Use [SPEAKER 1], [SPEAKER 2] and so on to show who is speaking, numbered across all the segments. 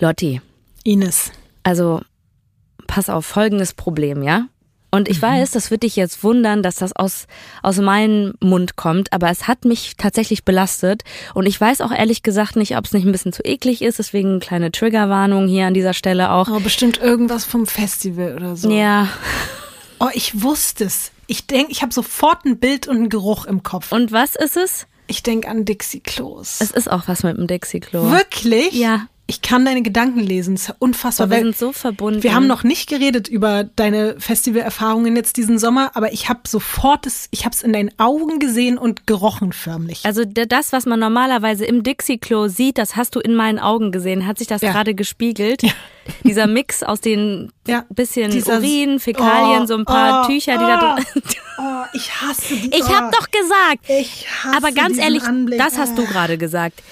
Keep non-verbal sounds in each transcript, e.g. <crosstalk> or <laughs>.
[SPEAKER 1] Lotti,
[SPEAKER 2] Ines.
[SPEAKER 1] also pass auf, folgendes Problem, ja? Und ich weiß, das wird dich jetzt wundern, dass das aus, aus meinem Mund kommt, aber es hat mich tatsächlich belastet. Und ich weiß auch ehrlich gesagt nicht, ob es nicht ein bisschen zu eklig ist, deswegen eine kleine Triggerwarnung hier an dieser Stelle auch.
[SPEAKER 2] Oh, bestimmt irgendwas vom Festival oder so.
[SPEAKER 1] Ja,
[SPEAKER 2] Oh, ich wusste es. Ich denke, ich habe sofort ein Bild und einen Geruch im Kopf.
[SPEAKER 1] und was ist es?
[SPEAKER 2] Ich denke an Dixie Klos.
[SPEAKER 1] Es ist auch was mit dem Dixie-Klo.
[SPEAKER 2] Wirklich?
[SPEAKER 1] Ja.
[SPEAKER 2] Ich kann deine Gedanken lesen. Es ist unfassbar.
[SPEAKER 1] Aber wir sind so verbunden.
[SPEAKER 2] wir haben noch nicht geredet über deine Festivalerfahrungen jetzt diesen Sommer, aber ich habe sofort es, ich habe es in deinen Augen gesehen und gerochen förmlich.
[SPEAKER 1] Also das, was man normalerweise im Dixie-Klo sieht, das hast du in meinen Augen gesehen. Hat sich das
[SPEAKER 2] Ja.
[SPEAKER 1] gerade gespiegelt? Dieser Mix aus den
[SPEAKER 2] Ja.
[SPEAKER 1] bisschen
[SPEAKER 2] Dieser-
[SPEAKER 1] Urin, Fäkalien,
[SPEAKER 2] Oh,
[SPEAKER 1] so ein paar
[SPEAKER 2] oh,
[SPEAKER 1] Tücher, die
[SPEAKER 2] oh.
[SPEAKER 1] da drin. <laughs>
[SPEAKER 2] Oh, ich hasse die.
[SPEAKER 1] Ich hab doch gesagt.
[SPEAKER 2] Ich hasse
[SPEAKER 1] Aber ganz ehrlich,
[SPEAKER 2] Anblick.
[SPEAKER 1] das hast du
[SPEAKER 2] Oh.
[SPEAKER 1] gerade gesagt.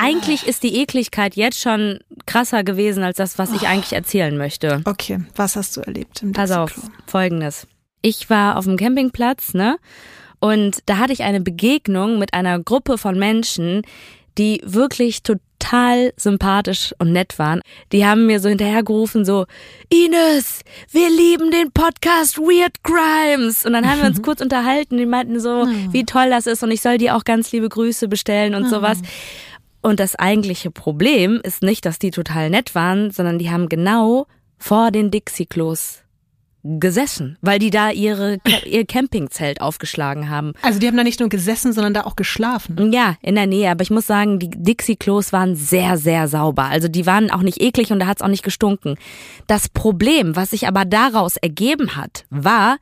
[SPEAKER 1] Eigentlich ist die Ekligkeit jetzt schon krasser gewesen als das, was ich eigentlich erzählen möchte.
[SPEAKER 2] Okay, was hast du erlebt im
[SPEAKER 1] Pass auf, folgendes. Ich war auf dem Campingplatz, ne? Und da hatte ich eine Begegnung mit einer Gruppe von Menschen, die wirklich total sympathisch und nett waren. Die haben mir so hinterhergerufen, so, Ines, wir lieben den Podcast Weird Crimes. Und dann haben wir uns kurz unterhalten. Die meinten so, wie toll das ist und ich soll dir auch ganz liebe Grüße bestellen und sowas. Und das eigentliche Problem ist nicht, dass die total nett waren, sondern die haben genau vor den Dixie-Klos gesessen, weil die da ihre, <laughs> ihr Campingzelt aufgeschlagen haben.
[SPEAKER 2] Also die haben da nicht nur gesessen, sondern da auch geschlafen.
[SPEAKER 1] Ja, in der Nähe. Aber ich muss sagen, die Dixie-Klos waren sehr, sehr sauber. Also die waren auch nicht eklig und da hat's auch nicht gestunken. Das Problem, was sich aber daraus ergeben hat, war,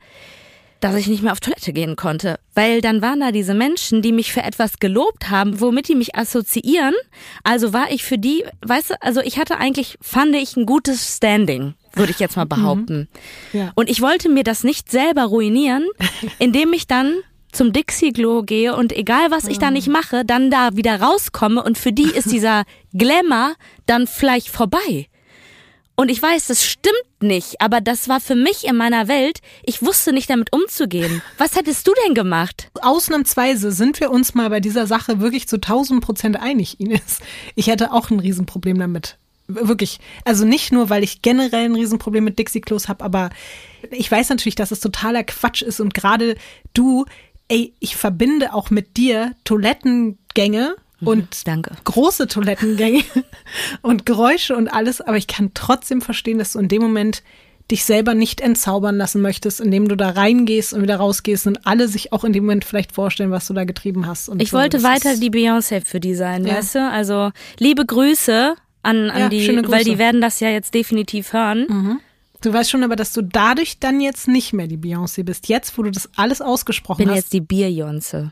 [SPEAKER 1] dass ich nicht mehr auf Toilette gehen konnte. Weil dann waren da diese Menschen, die mich für etwas gelobt haben, womit die mich assoziieren. Also war ich für die, weißt du, also ich hatte eigentlich, fand ich ein gutes Standing, würde ich jetzt mal behaupten.
[SPEAKER 2] Ja.
[SPEAKER 1] Und ich wollte mir das nicht selber ruinieren, <laughs> indem ich dann zum Dixie-Klo gehe und egal was ich da nicht mache, dann da wieder rauskomme und für die ist dieser Glamour dann vielleicht vorbei. Und ich weiß, das stimmt nicht, aber das war für mich in meiner Welt, ich wusste nicht damit umzugehen. Was hättest du denn gemacht?
[SPEAKER 2] Ausnahmsweise sind wir uns mal bei dieser Sache wirklich zu 1000 Prozent einig, Ines. Ich hätte auch ein Riesenproblem damit. Wirklich. Also nicht nur, weil ich generell ein Riesenproblem mit Dixie-Klos habe, aber ich weiß natürlich, dass es totaler Quatsch ist und gerade du, ey, ich verbinde auch mit dir Toilettengänge und
[SPEAKER 1] Danke.
[SPEAKER 2] große Toilettengänge <laughs> und Geräusche und alles, aber ich kann trotzdem verstehen, dass du in dem Moment dich selber nicht entzaubern lassen möchtest, indem du da reingehst und wieder rausgehst und alle sich auch in dem Moment vielleicht vorstellen, was du da getrieben hast. Und
[SPEAKER 1] Ich
[SPEAKER 2] so.
[SPEAKER 1] wollte
[SPEAKER 2] Das
[SPEAKER 1] weiter die Beyoncé für die sein,
[SPEAKER 2] Ja.
[SPEAKER 1] weißt du? Also liebe Grüße an, an
[SPEAKER 2] Ja,
[SPEAKER 1] die, weil die werden das ja jetzt definitiv hören.
[SPEAKER 2] Du weißt schon aber, dass du dadurch dann jetzt nicht mehr die Beyoncé bist. Jetzt, wo du das alles ausgesprochen
[SPEAKER 1] Bin
[SPEAKER 2] hast.
[SPEAKER 1] jetzt die Bierjonze.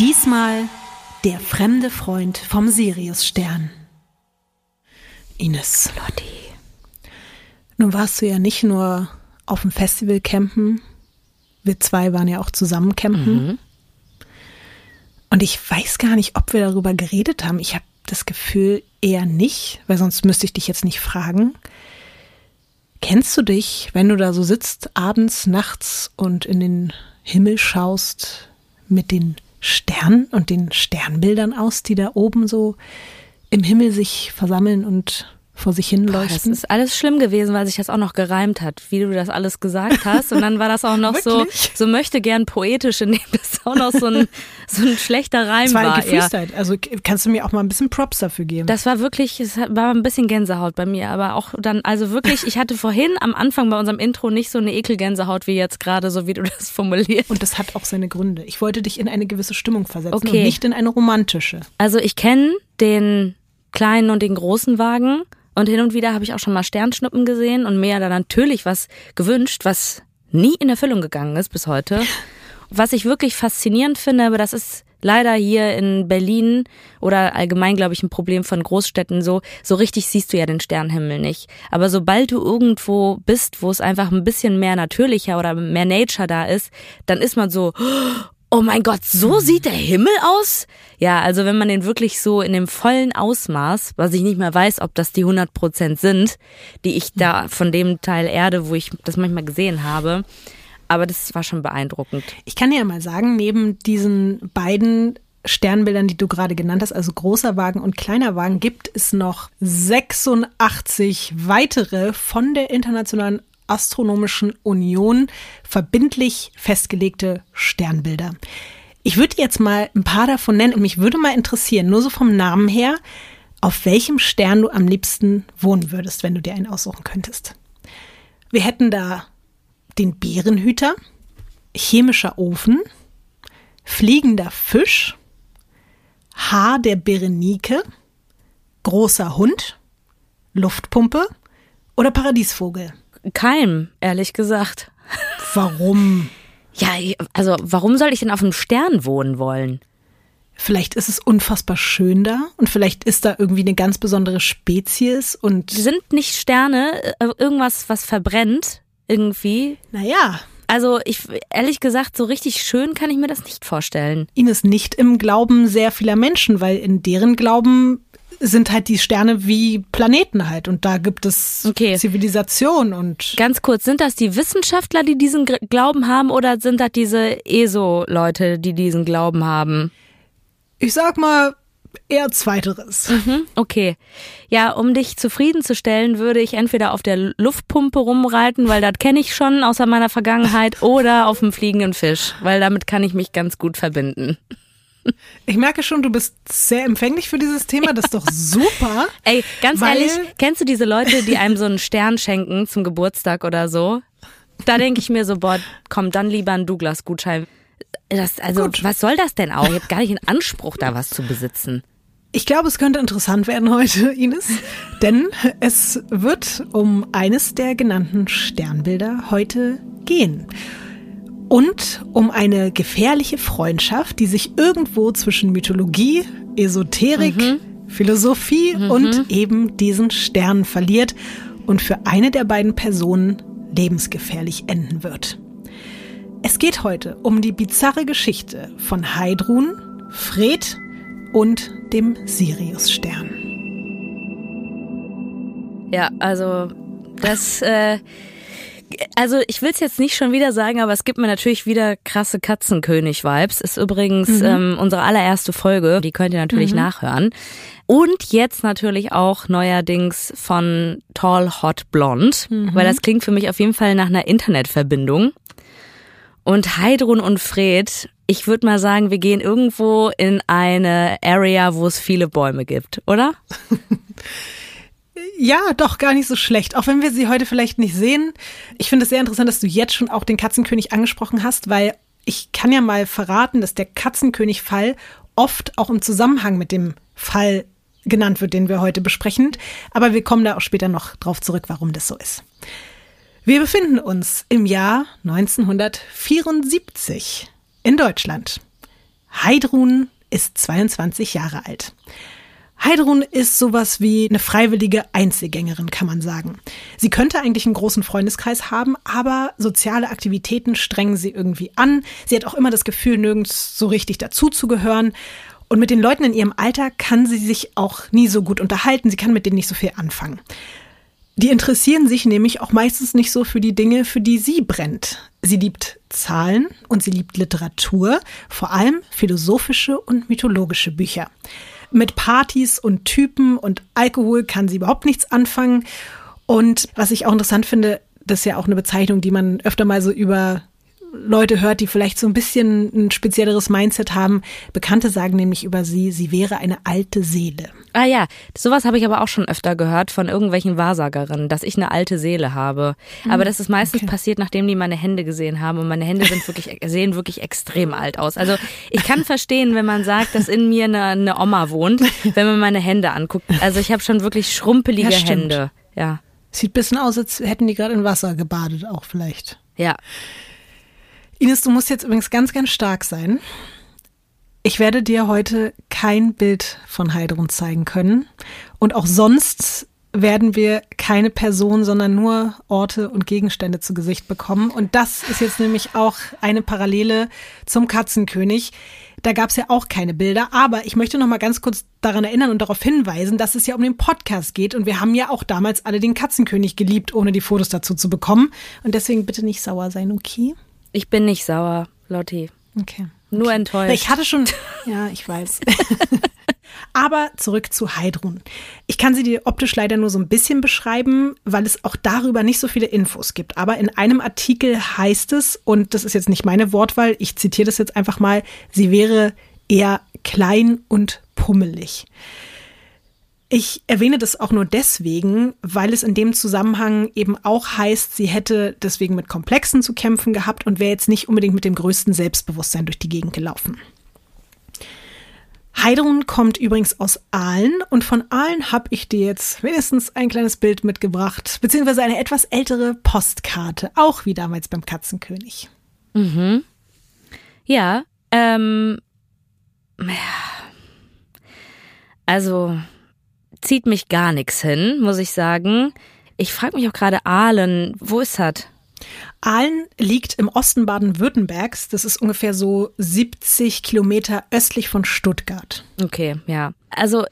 [SPEAKER 2] Diesmal der fremde Freund vom Siriusstern. Ines.
[SPEAKER 1] Lotti.
[SPEAKER 2] Nun warst du ja nicht nur auf dem Festival campen. Wir zwei waren ja auch zusammen campen. Und ich weiß gar nicht, ob wir darüber geredet haben. Ich habe das Gefühl eher nicht, weil sonst müsste ich dich jetzt nicht fragen. Kennst du dich, wenn du da so sitzt, abends, nachts und in den Himmel schaust, mit den Sternen und den Sternbildern aus, die da oben so im Himmel sich versammeln und vor sich hin
[SPEAKER 1] Boah, das
[SPEAKER 2] leuchten?
[SPEAKER 1] ist alles schlimm gewesen, weil sich das auch noch gereimt hat, wie du das alles gesagt hast. Und dann war das auch noch so, <laughs> so möchte gern poetisch, indem das auch noch so ein, <laughs> so ein schlechter Reim
[SPEAKER 2] Es war
[SPEAKER 1] war. Ja.
[SPEAKER 2] gefreestylt. Also kannst du mir auch mal ein bisschen Props dafür geben?
[SPEAKER 1] Das war wirklich, es war ein bisschen Gänsehaut bei mir, aber auch dann, also wirklich, ich hatte vorhin am Anfang bei unserem Intro nicht so eine Ekelgänsehaut wie jetzt gerade, so wie du das formulierst.
[SPEAKER 2] und das hat auch seine Gründe. Ich wollte dich in eine gewisse Stimmung versetzen
[SPEAKER 1] Okay.
[SPEAKER 2] und nicht in eine romantische.
[SPEAKER 1] Also ich kenne den kleinen und den großen Wagen und hin und wieder habe ich auch schon mal Sternschnuppen gesehen und mir da natürlich was gewünscht, was nie in Erfüllung gegangen ist bis heute. <laughs> Was ich wirklich faszinierend finde, aber das ist leider hier in Berlin oder allgemein, glaube ich, ein Problem von Großstädten so, so richtig siehst du ja den Sternenhimmel nicht. Aber sobald du irgendwo bist, wo es einfach ein bisschen mehr natürlicher oder mehr Nature da ist, dann ist man so, oh mein Gott, so sieht der Himmel aus? Ja, also wenn man den wirklich so in dem vollen Ausmaß, was ich nicht mehr weiß, ob das die 100 Prozent sind, die ich da von dem Teil Erde, wo ich das manchmal gesehen habe, aber das war schon beeindruckend.
[SPEAKER 2] Ich kann dir ja mal sagen, neben diesen beiden Sternbildern, die du gerade genannt hast, also großer Wagen und kleiner Wagen, gibt es noch 86 weitere von der Internationalen Astronomischen Union verbindlich festgelegte Sternbilder. Ich würde jetzt mal ein paar davon nennen und mich würde mal interessieren, nur so vom Namen her, auf welchem Stern du am liebsten wohnen würdest, wenn du dir einen aussuchen könntest. Wir hätten da den Bärenhüter, chemischer Ofen, fliegender Fisch, Haar der Berenike, großer Hund, Luftpumpe oder Paradiesvogel?
[SPEAKER 1] Keim, ehrlich gesagt.
[SPEAKER 2] Warum? <laughs>
[SPEAKER 1] Ja, also warum soll ich denn auf einem Stern wohnen wollen?
[SPEAKER 2] Vielleicht ist es unfassbar schön da und vielleicht ist da irgendwie eine ganz besondere Spezies und.
[SPEAKER 1] Sind nicht Sterne äh, irgendwas, was verbrennt? Irgendwie.
[SPEAKER 2] Naja.
[SPEAKER 1] Also ich ehrlich gesagt, so richtig schön kann ich mir das nicht vorstellen.
[SPEAKER 2] Ines nicht im Glauben sehr vieler Menschen, weil in deren Glauben sind halt die Sterne wie Planeten halt und da gibt es okay. Zivilisation und
[SPEAKER 1] ganz kurz sind das die Wissenschaftler, die diesen Glauben haben oder sind das diese ESO-Leute, die diesen Glauben haben?
[SPEAKER 2] Ich sag mal Eher zweiteres.
[SPEAKER 1] Mhm, okay. Ja, um dich zufriedenzustellen, würde ich entweder auf der Luftpumpe rumreiten, weil das kenne ich schon außer meiner Vergangenheit, oder auf dem fliegenden Fisch, weil damit kann ich mich ganz gut verbinden.
[SPEAKER 2] Ich merke schon, du bist sehr empfänglich für dieses Thema. Das ist doch super. <laughs>
[SPEAKER 1] Ey, ganz ehrlich, kennst du diese Leute, die einem so einen Stern schenken zum Geburtstag oder so? Da denke ich mir so, boah, komm, dann lieber einen Douglas-Gutschein. Das, also, Gut. was soll das denn auch? Ich habe gar nicht den Anspruch, da was zu besitzen.
[SPEAKER 2] Ich glaube, es könnte interessant werden heute, <laughs> Ines, denn es wird um eines der genannten Sternbilder heute gehen. Und um eine gefährliche Freundschaft, die sich irgendwo zwischen Mythologie, Esoterik, mhm. Philosophie mhm. und eben diesen Sternen verliert und für eine der beiden Personen lebensgefährlich enden wird. Es geht heute um die bizarre Geschichte von Heidrun, Fred und dem Siriusstern.
[SPEAKER 1] Ja, also das, äh, also ich will es jetzt nicht schon wieder sagen, aber es gibt mir natürlich wieder krasse Katzenkönig-Vibes. Ist übrigens mhm. ähm, unsere allererste Folge, die könnt ihr natürlich mhm. nachhören. Und jetzt natürlich auch neuerdings von Tall Hot Blonde, mhm. weil das klingt für mich auf jeden Fall nach einer Internetverbindung. Und Heidrun und Fred, ich würde mal sagen, wir gehen irgendwo in eine Area, wo es viele Bäume gibt, oder? <laughs>
[SPEAKER 2] Ja, doch, gar nicht so schlecht. Auch wenn wir sie heute vielleicht nicht sehen. Ich finde es sehr interessant, dass du jetzt schon auch den Katzenkönig angesprochen hast, weil ich kann ja mal verraten, dass der Katzenkönig-Fall oft auch im Zusammenhang mit dem Fall genannt wird, den wir heute besprechen. Aber wir kommen da auch später noch drauf zurück, warum das so ist. Wir befinden uns im Jahr 1974 in Deutschland. Heidrun ist 22 Jahre alt. Heidrun ist sowas wie eine freiwillige Einzelgängerin, kann man sagen. Sie könnte eigentlich einen großen Freundeskreis haben, aber soziale Aktivitäten strengen sie irgendwie an. Sie hat auch immer das Gefühl, nirgends so richtig dazuzugehören. Und mit den Leuten in ihrem Alter kann sie sich auch nie so gut unterhalten. Sie kann mit denen nicht so viel anfangen. Die interessieren sich nämlich auch meistens nicht so für die Dinge, für die sie brennt. Sie liebt Zahlen und sie liebt Literatur, vor allem philosophische und mythologische Bücher. Mit Partys und Typen und Alkohol kann sie überhaupt nichts anfangen. Und was ich auch interessant finde, das ist ja auch eine Bezeichnung, die man öfter mal so über Leute hört, die vielleicht so ein bisschen ein spezielleres Mindset haben. Bekannte sagen nämlich über sie, sie wäre eine alte Seele.
[SPEAKER 1] Ah ja, sowas habe ich aber auch schon öfter gehört von irgendwelchen Wahrsagerinnen, dass ich eine alte Seele habe. Hm, aber das ist meistens okay. passiert, nachdem die meine Hände gesehen haben und meine Hände sind wirklich <laughs> sehen wirklich extrem alt aus. Also ich kann verstehen, wenn man sagt, dass in mir eine, eine Oma wohnt, wenn man meine Hände anguckt. Also ich habe schon wirklich schrumpelige ja, Hände. Ja.
[SPEAKER 2] Sieht ein bisschen aus, als hätten die gerade in Wasser gebadet, auch vielleicht.
[SPEAKER 1] Ja.
[SPEAKER 2] Ines, du musst jetzt übrigens ganz, ganz stark sein. Ich werde dir heute kein Bild von Heidrun zeigen können. Und auch sonst werden wir keine Person, sondern nur Orte und Gegenstände zu Gesicht bekommen. Und das ist jetzt nämlich auch eine Parallele zum Katzenkönig. Da gab es ja auch keine Bilder, aber ich möchte noch mal ganz kurz daran erinnern und darauf hinweisen, dass es ja um den Podcast geht und wir haben ja auch damals alle den Katzenkönig geliebt, ohne die Fotos dazu zu bekommen. Und deswegen bitte nicht sauer sein, okay?
[SPEAKER 1] Ich bin nicht sauer, Lotti.
[SPEAKER 2] Okay.
[SPEAKER 1] Nur enttäuscht.
[SPEAKER 2] Ich hatte schon, <laughs> ja, ich weiß. <laughs> Aber zurück zu Heidrun. Ich kann sie dir optisch leider nur so ein bisschen beschreiben, weil es auch darüber nicht so viele Infos gibt. Aber in einem Artikel heißt es, und das ist jetzt nicht meine Wortwahl, ich zitiere das jetzt einfach mal, sie wäre eher klein und pummelig. Ich erwähne das auch nur deswegen, weil es in dem Zusammenhang eben auch heißt, sie hätte deswegen mit Komplexen zu kämpfen gehabt und wäre jetzt nicht unbedingt mit dem größten Selbstbewusstsein durch die Gegend gelaufen. Heidrun kommt übrigens aus Aalen und von Aalen habe ich dir jetzt wenigstens ein kleines Bild mitgebracht, beziehungsweise eine etwas ältere Postkarte, auch wie damals beim Katzenkönig.
[SPEAKER 1] Mhm. Ja, ähm, also zieht mich gar nichts hin, muss ich sagen. Ich frage mich auch gerade Aalen, wo ist das?
[SPEAKER 2] Aalen liegt im Osten Baden-Württembergs. Das ist ungefähr so 70 Kilometer östlich von Stuttgart.
[SPEAKER 1] Okay, ja. Also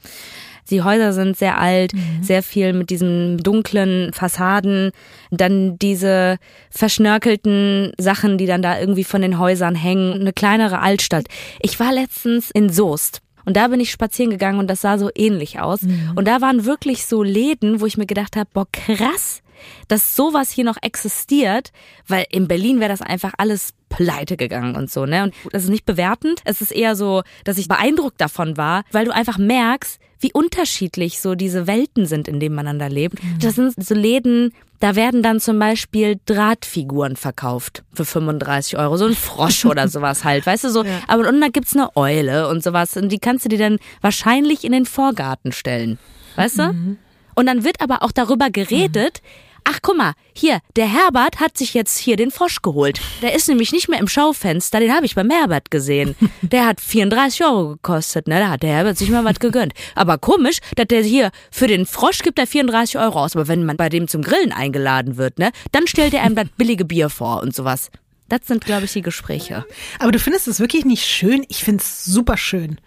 [SPEAKER 1] die Häuser sind sehr alt, mhm. sehr viel mit diesen dunklen Fassaden, dann diese verschnörkelten Sachen, die dann da irgendwie von den Häusern hängen, eine kleinere Altstadt. Ich war letztens in Soest. Und da bin ich spazieren gegangen und das sah so ähnlich aus. Mhm. Und da waren wirklich so Läden, wo ich mir gedacht habe, boah, krass, dass sowas hier noch existiert, weil in Berlin wäre das einfach alles pleite gegangen und so, ne? Und das ist nicht bewertend. Es ist eher so, dass ich beeindruckt davon war, weil du einfach merkst, wie unterschiedlich so diese Welten sind, in denen man da lebt. Mhm. Das sind so Läden, da werden dann zum Beispiel Drahtfiguren verkauft für 35 Euro. So ein Frosch oder <laughs> sowas halt, weißt du so. Ja. Aber und da gibt's eine Eule und sowas. Und die kannst du dir dann wahrscheinlich in den Vorgarten stellen. Weißt du? Mhm. Und dann wird aber auch darüber geredet, mhm Ach, guck mal, hier, der Herbert hat sich jetzt hier den Frosch geholt. Der ist nämlich nicht mehr im Schaufenster, den habe ich beim Herbert gesehen. <laughs> Der hat 34 Euro gekostet, ne? Da hat der Herbert sich mal was gegönnt. Aber komisch, dass der hier für den Frosch gibt er 34 Euro aus. Aber wenn man bei dem zum Grillen eingeladen wird, ne, dann stellt er einem das billige Bier vor und sowas. Das sind, glaube ich, die Gespräche.
[SPEAKER 2] Aber du findest es wirklich nicht schön? Ich finde es super schön.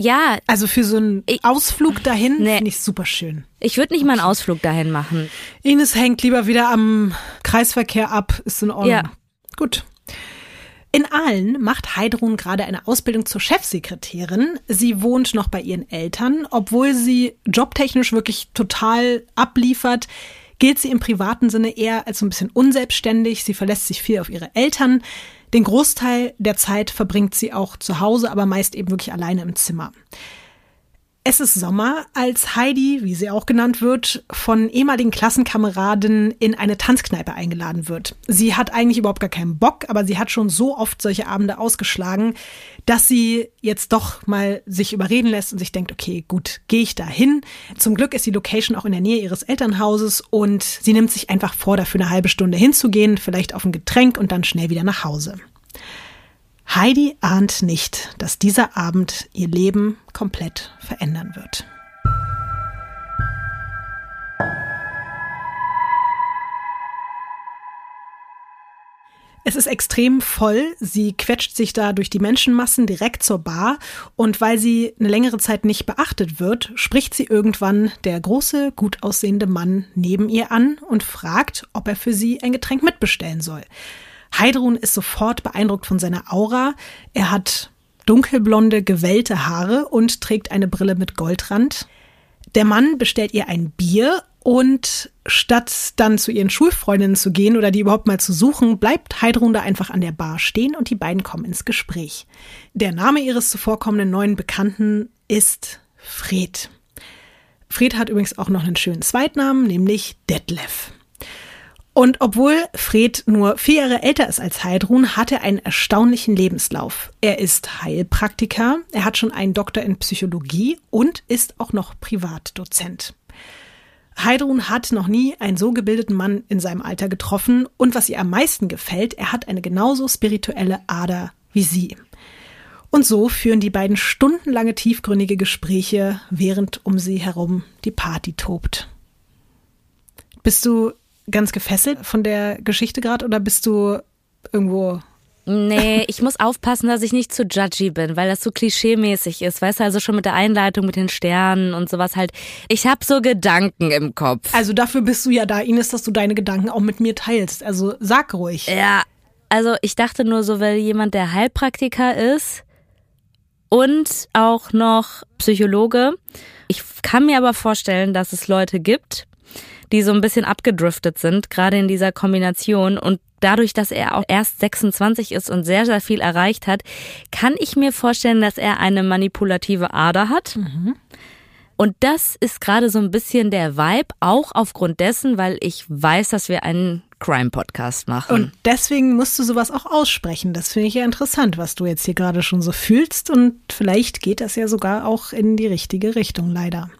[SPEAKER 1] Ja.
[SPEAKER 2] Also für so einen ich, Ausflug dahin nee. finde ich super schön.
[SPEAKER 1] Ich würde nicht okay. mal einen Ausflug dahin machen.
[SPEAKER 2] Ines hängt lieber wieder am Kreisverkehr ab, ist in Ordnung. Ja. Gut. In Aalen macht Heidrun gerade eine Ausbildung zur Chefsekretärin. Sie wohnt noch bei ihren Eltern. Obwohl sie jobtechnisch wirklich total abliefert, gilt sie im privaten Sinne eher als so ein bisschen unselbstständig. Sie verlässt sich viel auf ihre Eltern. Den Großteil der Zeit verbringt sie auch zu Hause, aber meist eben wirklich alleine im Zimmer. Es ist Sommer, als Heidi, wie sie auch genannt wird, von ehemaligen Klassenkameraden in eine Tanzkneipe eingeladen wird. Sie hat eigentlich überhaupt gar keinen Bock, aber sie hat schon so oft solche Abende ausgeschlagen, dass sie jetzt doch mal sich überreden lässt und sich denkt, okay, gut, gehe ich da hin. Zum Glück ist die Location auch in der Nähe ihres Elternhauses und sie nimmt sich einfach vor, dafür eine halbe Stunde hinzugehen, vielleicht auf ein Getränk und dann schnell wieder nach Hause. Heidi ahnt nicht, dass dieser Abend ihr Leben komplett verändern wird. Es ist extrem voll. Sie quetscht sich da durch die Menschenmassen direkt zur Bar und weil sie eine längere Zeit nicht beachtet wird, spricht sie irgendwann der große, gut aussehende Mann neben ihr an und fragt, ob er für sie ein Getränk mitbestellen soll. Heidrun ist sofort beeindruckt von seiner Aura. Er hat dunkelblonde, gewellte Haare und trägt eine Brille mit Goldrand. Der Mann bestellt ihr ein Bier und statt dann zu ihren Schulfreundinnen zu gehen oder die überhaupt mal zu suchen, bleibt Heidrun da einfach an der Bar stehen und die beiden kommen ins Gespräch. Der Name ihres zuvorkommenden neuen Bekannten ist Fred. Fred hat übrigens auch noch einen schönen Zweitnamen, nämlich Detlef. Und obwohl Fred nur vier Jahre älter ist als Heidrun, hat er einen erstaunlichen Lebenslauf. Er ist Heilpraktiker, er hat schon einen Doktor in Psychologie und ist auch noch Privatdozent. Heidrun hat noch nie einen so gebildeten Mann in seinem Alter getroffen und was ihr am meisten gefällt, er hat eine genauso spirituelle Ader wie sie. Und so führen die beiden stundenlange tiefgründige Gespräche, während um sie herum die Party tobt. Bist du ganz gefesselt von der Geschichte gerade oder bist du irgendwo
[SPEAKER 1] Nee, ich muss aufpassen, dass ich nicht zu judgy bin, weil das so klischeemäßig ist. Weißt du, also schon mit der Einleitung mit den Sternen und sowas halt. Ich habe so Gedanken im Kopf.
[SPEAKER 2] Also dafür bist du ja da, Ines, dass du deine Gedanken auch mit mir teilst. Also sag ruhig.
[SPEAKER 1] Ja, also ich dachte nur so, weil jemand, der Heilpraktiker ist und auch noch Psychologe. Ich kann mir aber vorstellen, dass es Leute gibt, die so ein bisschen abgedriftet sind, gerade in dieser Kombination. Und dadurch, dass er auch erst 26 ist und sehr, sehr viel erreicht hat, kann ich mir vorstellen, dass er eine manipulative Ader hat. Mhm. Und das ist gerade so ein bisschen der Vibe, auch aufgrund dessen, weil ich weiß, dass wir einen Crime-Podcast machen.
[SPEAKER 2] Und deswegen musst du sowas auch aussprechen. Das finde ich ja interessant, was du jetzt hier gerade schon so fühlst. Und vielleicht geht das ja sogar auch in die richtige Richtung, leider.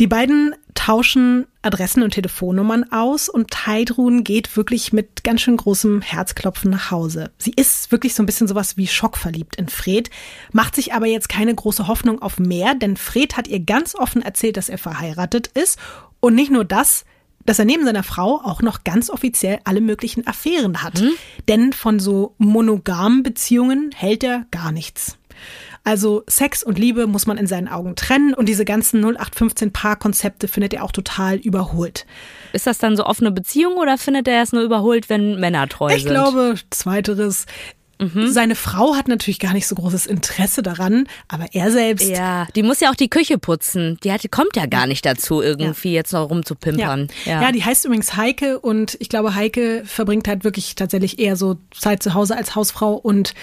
[SPEAKER 2] Die beiden tauschen Adressen und Telefonnummern aus und Heidrun geht wirklich mit ganz schön großem Herzklopfen nach Hause. Sie ist wirklich so ein bisschen sowas wie schockverliebt in Fred, macht sich aber jetzt keine große Hoffnung auf mehr, denn Fred hat ihr ganz offen erzählt, dass er verheiratet ist und nicht nur das, dass er neben seiner Frau auch noch ganz offiziell alle möglichen Affären hat. Mhm. Denn von so monogamen Beziehungen hält er gar nichts. Also Sex und Liebe muss man in seinen Augen trennen und diese ganzen 0815 Paarkonzepte findet er auch total überholt.
[SPEAKER 1] Ist das dann so offene Beziehung oder findet er es nur überholt, wenn Männer treu
[SPEAKER 2] ich sind? Ich glaube, zweiteres. Mhm. Seine Frau hat natürlich gar nicht so großes Interesse daran, aber er selbst.
[SPEAKER 1] Ja, die muss ja auch die Küche putzen. Die hat, kommt ja gar nicht dazu, irgendwie ja. jetzt noch rumzupimpern.
[SPEAKER 2] Ja. Ja. ja, die heißt übrigens Heike und ich glaube, Heike verbringt halt wirklich tatsächlich eher so Zeit zu Hause als Hausfrau und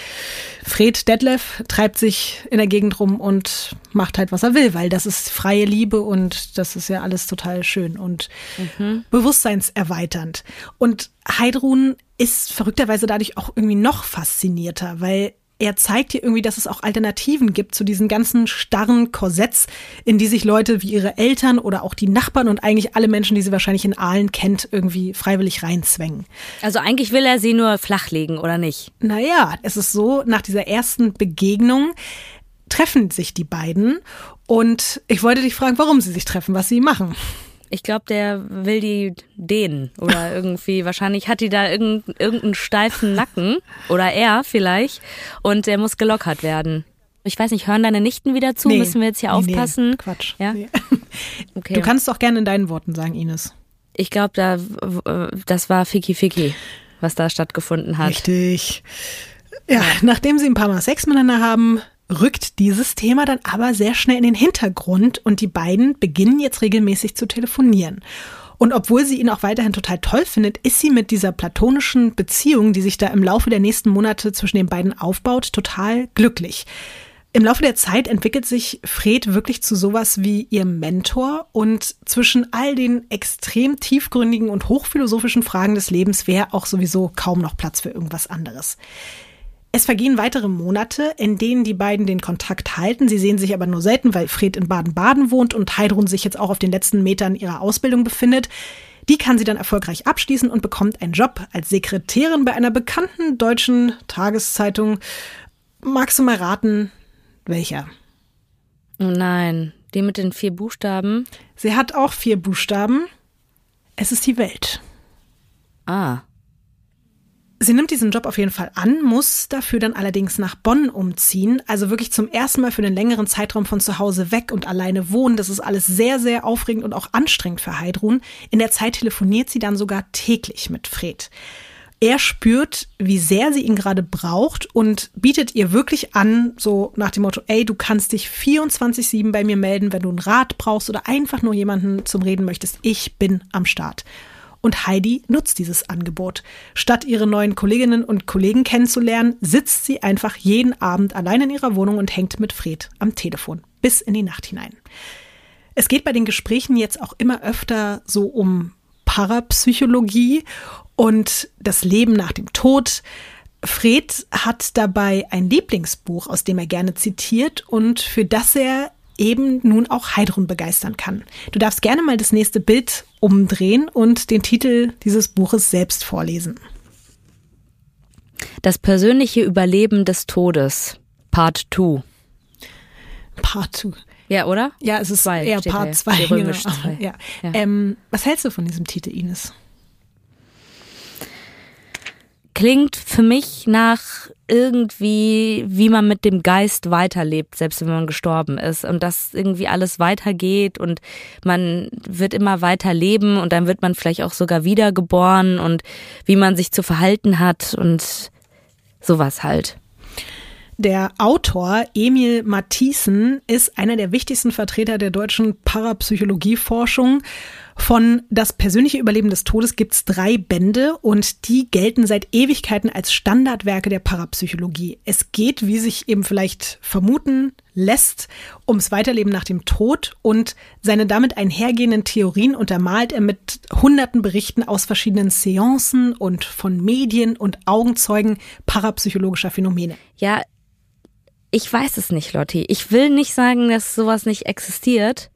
[SPEAKER 2] Fred Detlef treibt sich in der Gegend rum und macht halt, was er will, weil das ist freie Liebe und das ist ja alles total schön und mhm. bewusstseinserweiternd. Und Heidrun ist verrückterweise dadurch auch irgendwie noch faszinierter, weil er zeigt hier irgendwie, dass es auch Alternativen gibt zu diesen ganzen starren Korsetts, in die sich Leute wie ihre Eltern oder auch die Nachbarn und eigentlich alle Menschen, die sie wahrscheinlich in Aalen kennt, irgendwie freiwillig reinzwängen.
[SPEAKER 1] Also eigentlich will er sie nur flachlegen, oder nicht?
[SPEAKER 2] Naja, es ist so, nach dieser ersten Begegnung treffen sich die beiden und ich wollte dich fragen, warum sie sich treffen, was sie machen.
[SPEAKER 1] Ich glaube, der will die dehnen oder <laughs> irgendwie. Wahrscheinlich hat die da irgendeinen, irgendeinen steifen Nacken oder er vielleicht und der muss gelockert werden. Ich weiß nicht, hören deine Nichten wieder zu? Nee, Müssen wir jetzt hier nee, aufpassen?
[SPEAKER 2] Nee, Quatsch. Ja? <laughs> Okay. Du kannst doch gerne in deinen Worten sagen, Ines.
[SPEAKER 1] Ich glaube, da, das war Ficky Ficky, was da stattgefunden hat.
[SPEAKER 2] Richtig. Ja, nachdem sie ein paar Mal Sex miteinander haben, rückt dieses Thema dann aber sehr schnell in den Hintergrund und die beiden beginnen jetzt regelmäßig zu telefonieren. Und obwohl sie ihn auch weiterhin total toll findet, ist sie mit dieser platonischen Beziehung, die sich da im Laufe der nächsten Monate zwischen den beiden aufbaut, total glücklich. Im Laufe der Zeit entwickelt sich Fred wirklich zu sowas wie ihr Mentor und zwischen all den extrem tiefgründigen und hochphilosophischen Fragen des Lebens wäre auch sowieso kaum noch Platz für irgendwas anderes. Es vergehen weitere Monate, in denen die beiden den Kontakt halten. Sie sehen sich aber nur selten, weil Fred in Baden-Baden wohnt und Heidrun sich jetzt auch auf den letzten Metern ihrer Ausbildung befindet. Die kann sie dann erfolgreich abschließen und bekommt einen Job als Sekretärin bei einer bekannten deutschen Tageszeitung. Magst du mal raten, welcher?
[SPEAKER 1] Oh nein, die mit den vier Buchstaben.
[SPEAKER 2] Sie hat auch vier Buchstaben. Es ist die Welt.
[SPEAKER 1] Ah.
[SPEAKER 2] Sie nimmt diesen Job auf jeden Fall an, muss dafür dann allerdings nach Bonn umziehen, also wirklich zum ersten Mal für einen längeren Zeitraum von zu Hause weg und alleine wohnen. Das ist alles sehr, sehr aufregend und auch anstrengend für Heidrun. In der Zeit telefoniert sie dann sogar täglich mit Fred. Er spürt, wie sehr sie ihn gerade braucht und bietet ihr wirklich an, so nach dem Motto, ey, du kannst dich 24-7 bei mir melden, wenn du einen Rat brauchst oder einfach nur jemanden zum Reden möchtest. Ich bin am Start. Und Heidi nutzt dieses Angebot. Statt ihre neuen Kolleginnen und Kollegen kennenzulernen, sitzt sie einfach jeden Abend allein in ihrer Wohnung und hängt mit Fred am Telefon bis in die Nacht hinein. Es geht bei den Gesprächen jetzt auch immer öfter so um Parapsychologie und das Leben nach dem Tod. Fred hat dabei ein Lieblingsbuch, aus dem er gerne zitiert und für das er eben nun auch Heidrun begeistern kann. Du darfst gerne mal das nächste Bild umdrehen und den Titel dieses Buches selbst vorlesen.
[SPEAKER 1] Das persönliche Überleben des Todes, Part 2.
[SPEAKER 2] Part 2.
[SPEAKER 1] Ja, oder?
[SPEAKER 2] Ja, es ist
[SPEAKER 1] Zwei
[SPEAKER 2] eher Part
[SPEAKER 1] da.
[SPEAKER 2] 2.
[SPEAKER 1] Die römisch
[SPEAKER 2] genau. Ja.
[SPEAKER 1] Ja.
[SPEAKER 2] Ähm, was hältst du von diesem Titel, Ines?
[SPEAKER 1] Klingt für mich nach irgendwie, wie man mit dem Geist weiterlebt, selbst wenn man gestorben ist. Und dass irgendwie alles weitergeht und man wird immer weiter leben und dann wird man vielleicht auch sogar wiedergeboren und wie man sich zu verhalten hat und sowas halt.
[SPEAKER 2] Der Autor Emil Mathiesen ist einer der wichtigsten Vertreter der deutschen Parapsychologieforschung. Von Das persönliche Überleben des Todes gibt's drei Bände und die gelten seit Ewigkeiten als Standardwerke der Parapsychologie. Es geht, wie sich eben vielleicht vermuten lässt, ums Weiterleben nach dem Tod und seine damit einhergehenden Theorien untermalt er mit hunderten Berichten aus verschiedenen Seancen und von Medien und Augenzeugen parapsychologischer Phänomene.
[SPEAKER 1] Ja, ich weiß es nicht, Lotti. Ich will nicht sagen, dass sowas nicht existiert,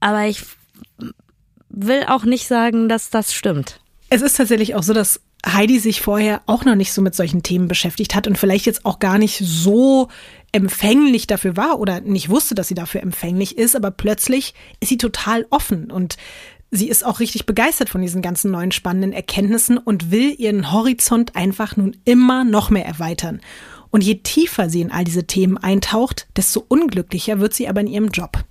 [SPEAKER 1] aber ich will auch nicht sagen, dass das stimmt.
[SPEAKER 2] Es ist tatsächlich auch so, dass Heidi sich vorher auch noch nicht so mit solchen Themen beschäftigt hat und vielleicht jetzt auch gar nicht so empfänglich dafür war oder nicht wusste, dass sie dafür empfänglich ist, aber plötzlich ist sie total offen und sie ist auch richtig begeistert von diesen ganzen neuen spannenden Erkenntnissen und will ihren Horizont einfach nun immer noch mehr erweitern. Und je tiefer sie in all diese Themen eintaucht, desto unglücklicher wird sie aber in ihrem Job.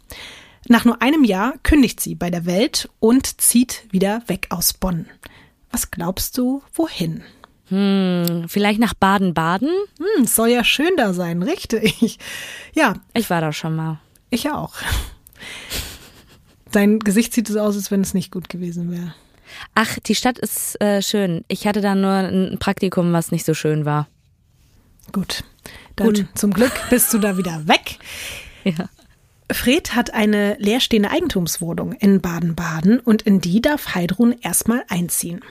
[SPEAKER 2] Nach nur einem Jahr kündigt sie bei der Welt und zieht wieder weg aus Bonn. Was glaubst du, wohin?
[SPEAKER 1] Hm, vielleicht nach Baden-Baden?
[SPEAKER 2] Hm, es soll ja schön da sein, richtig. Ja,
[SPEAKER 1] Ich war da schon mal.
[SPEAKER 2] ich auch. Dein Gesicht sieht so aus, als wenn es nicht gut gewesen wäre.
[SPEAKER 1] Ach, die Stadt ist äh, schön. Ich hatte da nur ein Praktikum, was nicht so schön war.
[SPEAKER 2] Gut. Dann
[SPEAKER 1] Gut.
[SPEAKER 2] zum Glück bist du da wieder weg. <laughs>
[SPEAKER 1] Ja.
[SPEAKER 2] Fred hat eine leerstehende Eigentumswohnung in Baden-Baden und in die darf Heidrun erstmal einziehen.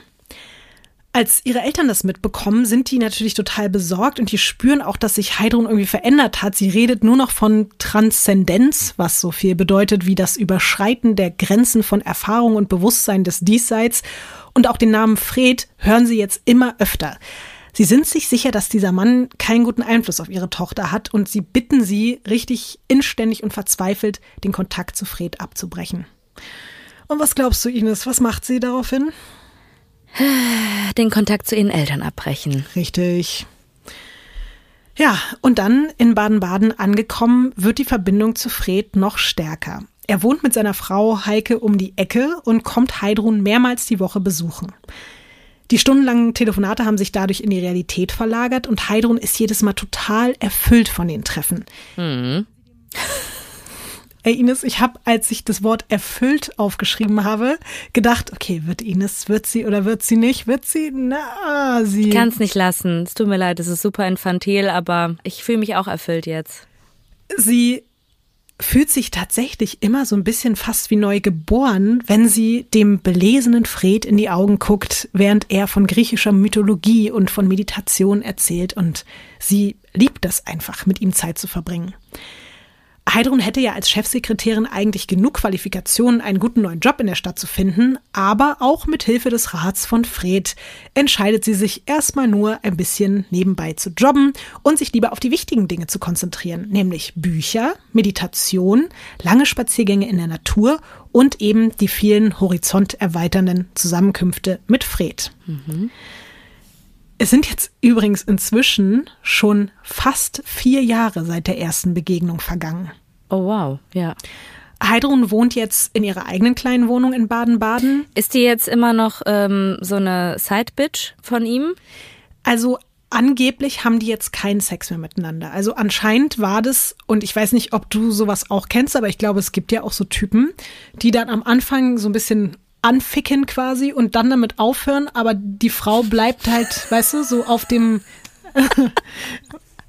[SPEAKER 2] Als ihre Eltern das mitbekommen, sind die natürlich total besorgt und die spüren auch, dass sich Heidrun irgendwie verändert hat. Sie redet nur noch von Transzendenz, was so viel bedeutet wie das Überschreiten der Grenzen von Erfahrung und Bewusstsein des Diesseits. Und auch den Namen Fred hören sie jetzt immer öfter. Sie sind sich sicher, dass dieser Mann keinen guten Einfluss auf ihre Tochter hat und sie bitten sie richtig inständig und verzweifelt, den Kontakt zu Fred abzubrechen. Und was glaubst du, Ines? Was macht sie daraufhin? <sighs>
[SPEAKER 1] Den Kontakt zu ihren Eltern abbrechen.
[SPEAKER 2] Richtig. Ja, und dann in Baden-Baden angekommen, wird die Verbindung zu Fred noch stärker. Er wohnt mit seiner Frau Heike um die Ecke und kommt Heidrun mehrmals die Woche besuchen. Die stundenlangen Telefonate haben sich dadurch in die Realität verlagert und Heidrun ist jedes Mal total erfüllt von den Treffen. Ey Ines, ich habe, als ich das Wort erfüllt aufgeschrieben habe, gedacht, okay, wird Ines, wird sie oder wird sie nicht? Wird sie? Na, sie.
[SPEAKER 1] Kann es nicht lassen. Es tut mir leid, es ist super infantil, aber ich fühle mich auch erfüllt jetzt.
[SPEAKER 2] sie fühlt sich tatsächlich immer so ein bisschen fast wie neu geboren, wenn sie dem belesenen Fred in die Augen guckt, während er von griechischer Mythologie und von Meditation erzählt und sie liebt das einfach, mit ihm Zeit zu verbringen. Heidrun hätte ja als Chefsekretärin eigentlich genug Qualifikationen, einen guten neuen Job in der Stadt zu finden, aber auch mit Hilfe des Rats von Fred entscheidet sie sich erstmal nur ein bisschen nebenbei zu jobben und sich lieber auf die wichtigen Dinge zu konzentrieren, nämlich Bücher, Meditation, lange Spaziergänge in der Natur und eben die vielen horizonterweiternden Zusammenkünfte mit Fred. Es sind jetzt übrigens inzwischen schon fast vier Jahre seit der ersten Begegnung vergangen.
[SPEAKER 1] Oh wow, ja.
[SPEAKER 2] Heidrun wohnt jetzt in ihrer eigenen kleinen Wohnung in Baden-Baden.
[SPEAKER 1] Ist die jetzt immer noch ähm, so eine Side-Bitch von ihm?
[SPEAKER 2] Also angeblich haben die jetzt keinen Sex mehr miteinander. Also anscheinend war das, und ich weiß nicht, ob du sowas auch kennst, aber ich glaube, es gibt ja auch so Typen, die dann am Anfang so ein bisschen anficken quasi und dann damit aufhören, aber die Frau bleibt halt, <laughs> weißt du, so auf dem, <laughs>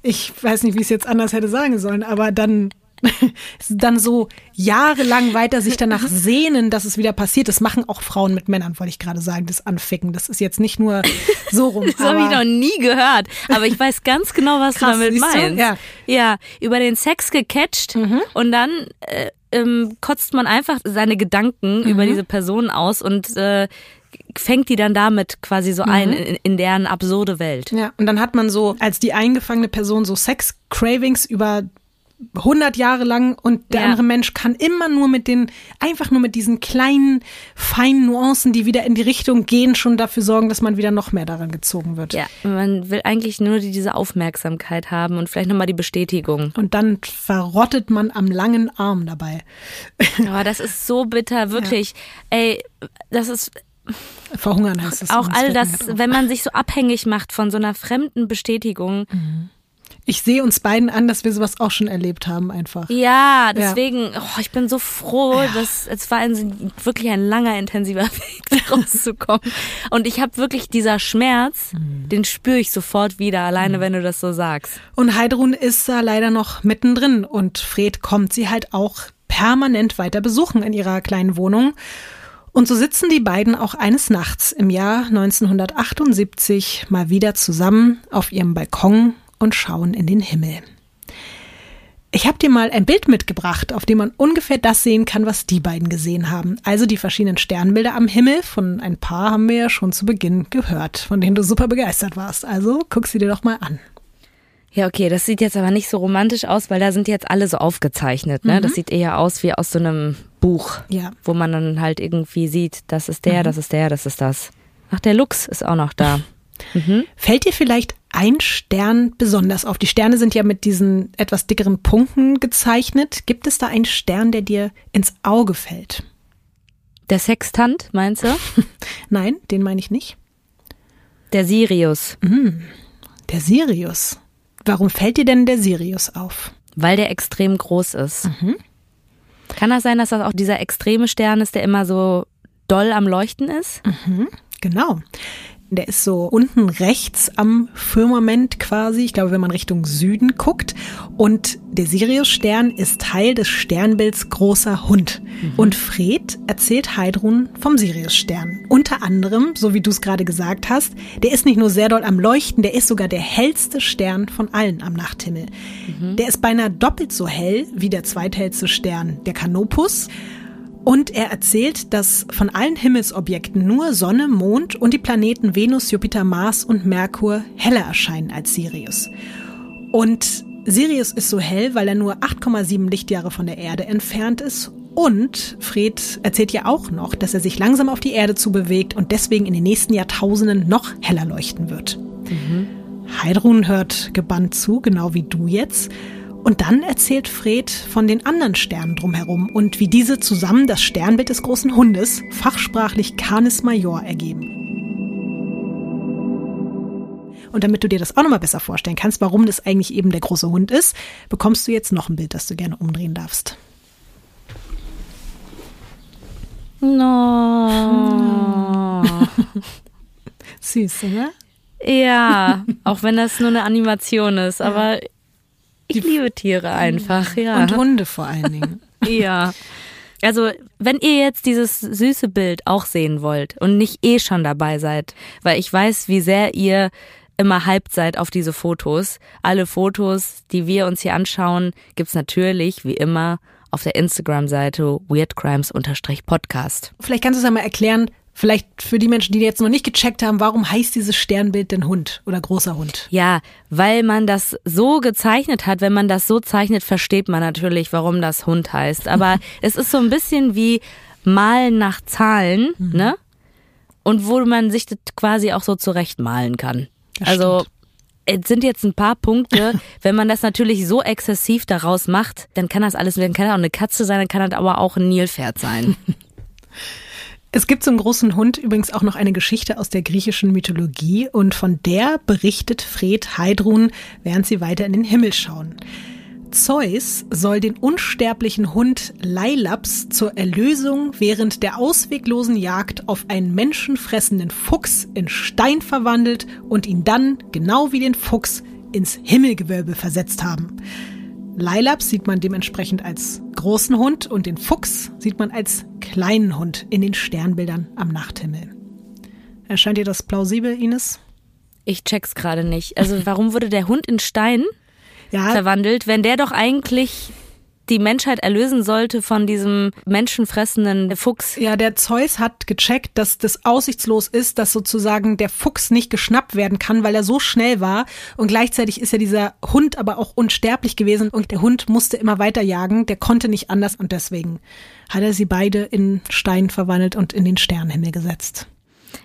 [SPEAKER 2] ich weiß nicht, wie ich es jetzt anders hätte sagen sollen, aber dann <laughs> dann so jahrelang weiter sich danach sehnen, dass es wieder passiert. Das machen auch Frauen mit Männern, wollte ich gerade sagen, das Anficken. Das ist jetzt nicht nur so rum.
[SPEAKER 1] das habe ich noch nie gehört, aber ich weiß ganz genau, was Krass, du damit meinst. Du? Ja. ja, über den Sex gecatcht mhm. und dann äh, ähm, kotzt man einfach seine Gedanken mhm. über diese Person aus und äh, fängt die dann damit quasi so ein mhm. in, in, deren absurde Welt.
[SPEAKER 2] Ja, und dann hat man so als die eingefangene Person so Sex-Cravings über 100 Jahre lang und der ja. andere Mensch kann immer nur mit den, einfach nur mit diesen kleinen, feinen Nuancen, die wieder in die Richtung gehen, schon dafür sorgen, dass man wieder noch mehr daran gezogen wird.
[SPEAKER 1] Ja, man will eigentlich nur diese Aufmerksamkeit haben und vielleicht nochmal die Bestätigung.
[SPEAKER 2] Und dann verrottet man am langen Arm dabei. <laughs>
[SPEAKER 1] Aber das ist so bitter, wirklich. Ja. Ey, das ist,
[SPEAKER 2] Verhungern heißt es.
[SPEAKER 1] Auch all das, wenn man sich so abhängig macht von so einer fremden Bestätigung.
[SPEAKER 2] Mhm. Ich sehe uns beiden an, dass wir sowas auch schon erlebt haben, einfach.
[SPEAKER 1] Ja, deswegen, ja. Oh, ich bin so froh, ja. dass es war ein, wirklich ein langer, intensiver <laughs> Weg, rauszukommen. Und ich habe wirklich dieser Schmerz, mhm. den spüre ich sofort wieder, alleine, mhm. wenn du das so sagst.
[SPEAKER 2] Und Heidrun ist da leider noch mittendrin und Fred kommt sie halt auch permanent weiter besuchen in ihrer kleinen Wohnung. Und so sitzen die beiden auch eines Nachts im Jahr 1978 mal wieder zusammen auf ihrem Balkon und schauen in den Himmel. Ich habe dir mal ein Bild mitgebracht, auf dem man ungefähr das sehen kann, was die beiden gesehen haben. Also die verschiedenen Sternbilder am Himmel. Von ein paar haben wir ja schon zu Beginn gehört, von denen du super begeistert warst. Also guck sie dir doch mal an.
[SPEAKER 1] Ja, okay, das sieht jetzt aber nicht so romantisch aus, weil da sind jetzt alle so aufgezeichnet. Ne? Mhm. Das sieht eher aus wie aus so einem Buch, ja. wo man dann halt irgendwie sieht, das ist der, mhm. das ist der, das ist das. Ach, der Lux ist auch noch da. <laughs>
[SPEAKER 2] Mhm. Fällt dir vielleicht ein Stern besonders auf? Die Sterne sind ja mit diesen etwas dickeren Punkten gezeichnet. Gibt es da einen Stern, der dir ins Auge fällt?
[SPEAKER 1] Der Sextant, meinst du? <laughs>
[SPEAKER 2] Nein, den meine ich nicht.
[SPEAKER 1] Der Sirius.
[SPEAKER 2] Mm, der Sirius. Warum fällt dir denn der Sirius auf?
[SPEAKER 1] Weil der extrem groß ist. Mhm. Kann das sein, dass das auch dieser extreme Stern ist, der immer so doll am Leuchten ist?
[SPEAKER 2] Mhm, genau. Der ist so unten rechts am Firmament quasi. Ich glaube, wenn man Richtung Süden guckt. Und der Sirius-Stern ist Teil des Sternbilds Großer Hund. Mhm. Und Fred erzählt Heidrun vom Sirius-Stern. Unter anderem, so wie du es gerade gesagt hast, der ist nicht nur sehr doll am Leuchten, der ist sogar der hellste Stern von allen am Nachthimmel. Mhm. Der ist beinahe doppelt so hell wie der zweithellste Stern, der Canopus. Und er erzählt, dass von allen Himmelsobjekten nur Sonne, Mond und die Planeten Venus, Jupiter, Mars und Merkur heller erscheinen als Sirius. Und Sirius ist so hell, weil er nur 8,7 Lichtjahre von der Erde entfernt ist. Und Fred erzählt ja auch noch, dass er sich langsam auf die Erde zubewegt und deswegen in den nächsten Jahrtausenden noch heller leuchten wird. Mhm. Heidrun hört gebannt zu, genau wie du jetzt. Und dann erzählt Fred von den anderen Sternen drumherum und wie diese zusammen das Sternbild des großen Hundes, fachsprachlich Canis Major, ergeben. Und damit du dir das auch nochmal besser vorstellen kannst, warum das eigentlich eben der große Hund ist, bekommst du jetzt noch ein Bild, das du gerne umdrehen darfst.
[SPEAKER 1] No. <laughs>
[SPEAKER 2] Süß, oder?
[SPEAKER 1] Ja, auch wenn das nur eine Animation ist, aber ich liebe Tiere einfach, ja.
[SPEAKER 2] Und Hunde vor allen Dingen. <laughs>
[SPEAKER 1] ja. Also, wenn ihr jetzt dieses süße Bild auch sehen wollt und nicht eh schon dabei seid, weil ich weiß, wie sehr ihr immer hyped seid auf diese Fotos. Alle Fotos, die wir uns hier anschauen, gibt's natürlich, wie immer, auf der Instagram-Seite weirdcrimes-podcast.
[SPEAKER 2] Vielleicht kannst du es einmal erklären, Vielleicht für die Menschen, die jetzt noch nicht gecheckt haben, warum heißt dieses Sternbild denn Hund oder großer Hund?
[SPEAKER 1] Ja, weil man das so gezeichnet hat. Wenn man das so zeichnet, versteht man natürlich, warum das Hund heißt. Aber <laughs> es ist so ein bisschen wie Malen nach Zahlen, mhm. ne? Und wo man sich das quasi auch so zurechtmalen kann. Das also stimmt. Es sind jetzt ein paar Punkte. <laughs> Wenn man das natürlich so exzessiv daraus macht, dann kann das alles, dann kann das auch eine Katze sein, dann kann das aber auch ein Nilpferd sein. <laughs>
[SPEAKER 2] Es gibt zum großen Hund übrigens auch noch eine Geschichte aus der griechischen Mythologie und von der berichtet Fred Heidrun, während sie weiter in den Himmel schauen. Zeus soll den unsterblichen Hund Leilaps zur Erlösung während der ausweglosen Jagd auf einen menschenfressenden Fuchs in Stein verwandelt und ihn dann, genau wie den Fuchs, ins Himmelgewölbe versetzt haben. Lilaps sieht man dementsprechend als großen Hund und den Fuchs sieht man als kleinen Hund in den Sternbildern am Nachthimmel. Erscheint dir das plausibel, Ines?
[SPEAKER 1] Ich check's gerade nicht. Also warum wurde der Hund in Stein <laughs>
[SPEAKER 2] Ja,
[SPEAKER 1] verwandelt, wenn der doch eigentlich die Menschheit erlösen sollte von diesem menschenfressenden Fuchs?
[SPEAKER 2] Ja, der Zeus hat gecheckt, dass das aussichtslos ist, dass sozusagen der Fuchs nicht geschnappt werden kann, weil er so schnell war. Und gleichzeitig ist ja dieser Hund aber auch unsterblich gewesen und der Hund musste immer weiter jagen. Der konnte nicht anders und deswegen hat er sie beide in Stein verwandelt und in den Sternenhimmel gesetzt.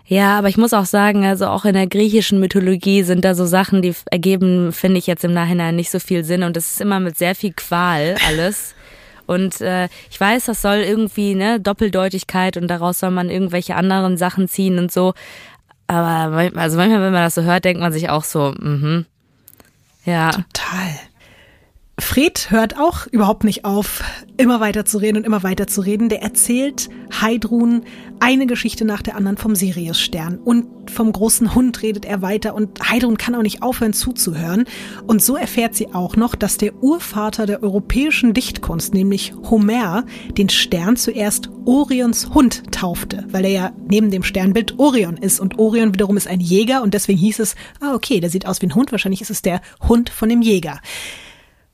[SPEAKER 1] Ja, aber ich muss auch sagen, also auch in der griechischen Mythologie sind da so Sachen, die ergeben, finde ich jetzt im Nachhinein nicht so viel Sinn und es ist immer mit sehr viel Qual alles. <laughs> Und äh, ich weiß, das soll irgendwie ne Doppeldeutigkeit und daraus soll man irgendwelche anderen Sachen ziehen und so. Aber also manchmal, wenn man das so hört, denkt man sich auch so, mhm. Ja.
[SPEAKER 2] Total. Fred hört auch überhaupt nicht auf, immer weiter zu reden und immer weiter zu reden. Der erzählt Heidrun eine Geschichte nach der anderen vom Siriusstern. Und vom großen Hund redet er weiter und Heidrun kann auch nicht aufhören zuzuhören. Und so erfährt sie auch noch, dass der Urvater der europäischen Dichtkunst, nämlich Homer, den Stern zuerst Orions Hund taufte, weil er ja neben dem Sternbild Orion ist. Und Orion wiederum ist ein Jäger und deswegen hieß es, ah okay, der sieht aus wie ein Hund, wahrscheinlich ist es der Hund von dem Jäger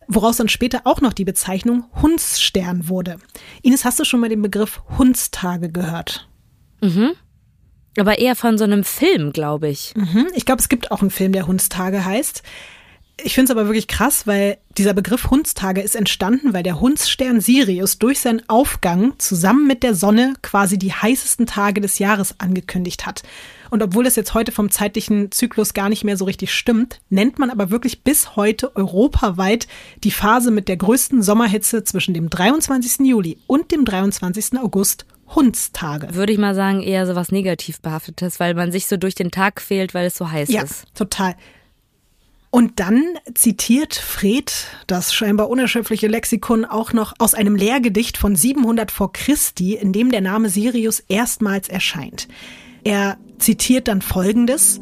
[SPEAKER 2] woraus dann später auch noch die Bezeichnung Hundsstern wurde. Ines, hast du schon mal den Begriff Hundstage gehört?
[SPEAKER 1] Aber eher von so einem Film, glaube ich.
[SPEAKER 2] Mhm. Ich glaube, es gibt auch einen Film, der Hundstage heißt. Ich finde es aber wirklich krass, weil dieser Begriff Hundstage ist entstanden, weil der Hundsstern Sirius durch seinen Aufgang zusammen mit der Sonne quasi die heißesten Tage des Jahres angekündigt hat. Und obwohl das jetzt heute vom zeitlichen Zyklus gar nicht mehr so richtig stimmt, nennt man aber wirklich bis heute europaweit die Phase mit der größten Sommerhitze zwischen dem 23. Juli und dem 23. August Hundstage.
[SPEAKER 1] Würde ich mal sagen, eher so was negativ behaftetes, weil man sich so durch den Tag quält, weil es so heiß
[SPEAKER 2] Ja,
[SPEAKER 1] ist.
[SPEAKER 2] total. Und dann zitiert Fred das scheinbar unerschöpfliche Lexikon auch noch aus einem Lehrgedicht von 700 vor Christi, in dem der Name Sirius erstmals erscheint. Er zitiert dann Folgendes.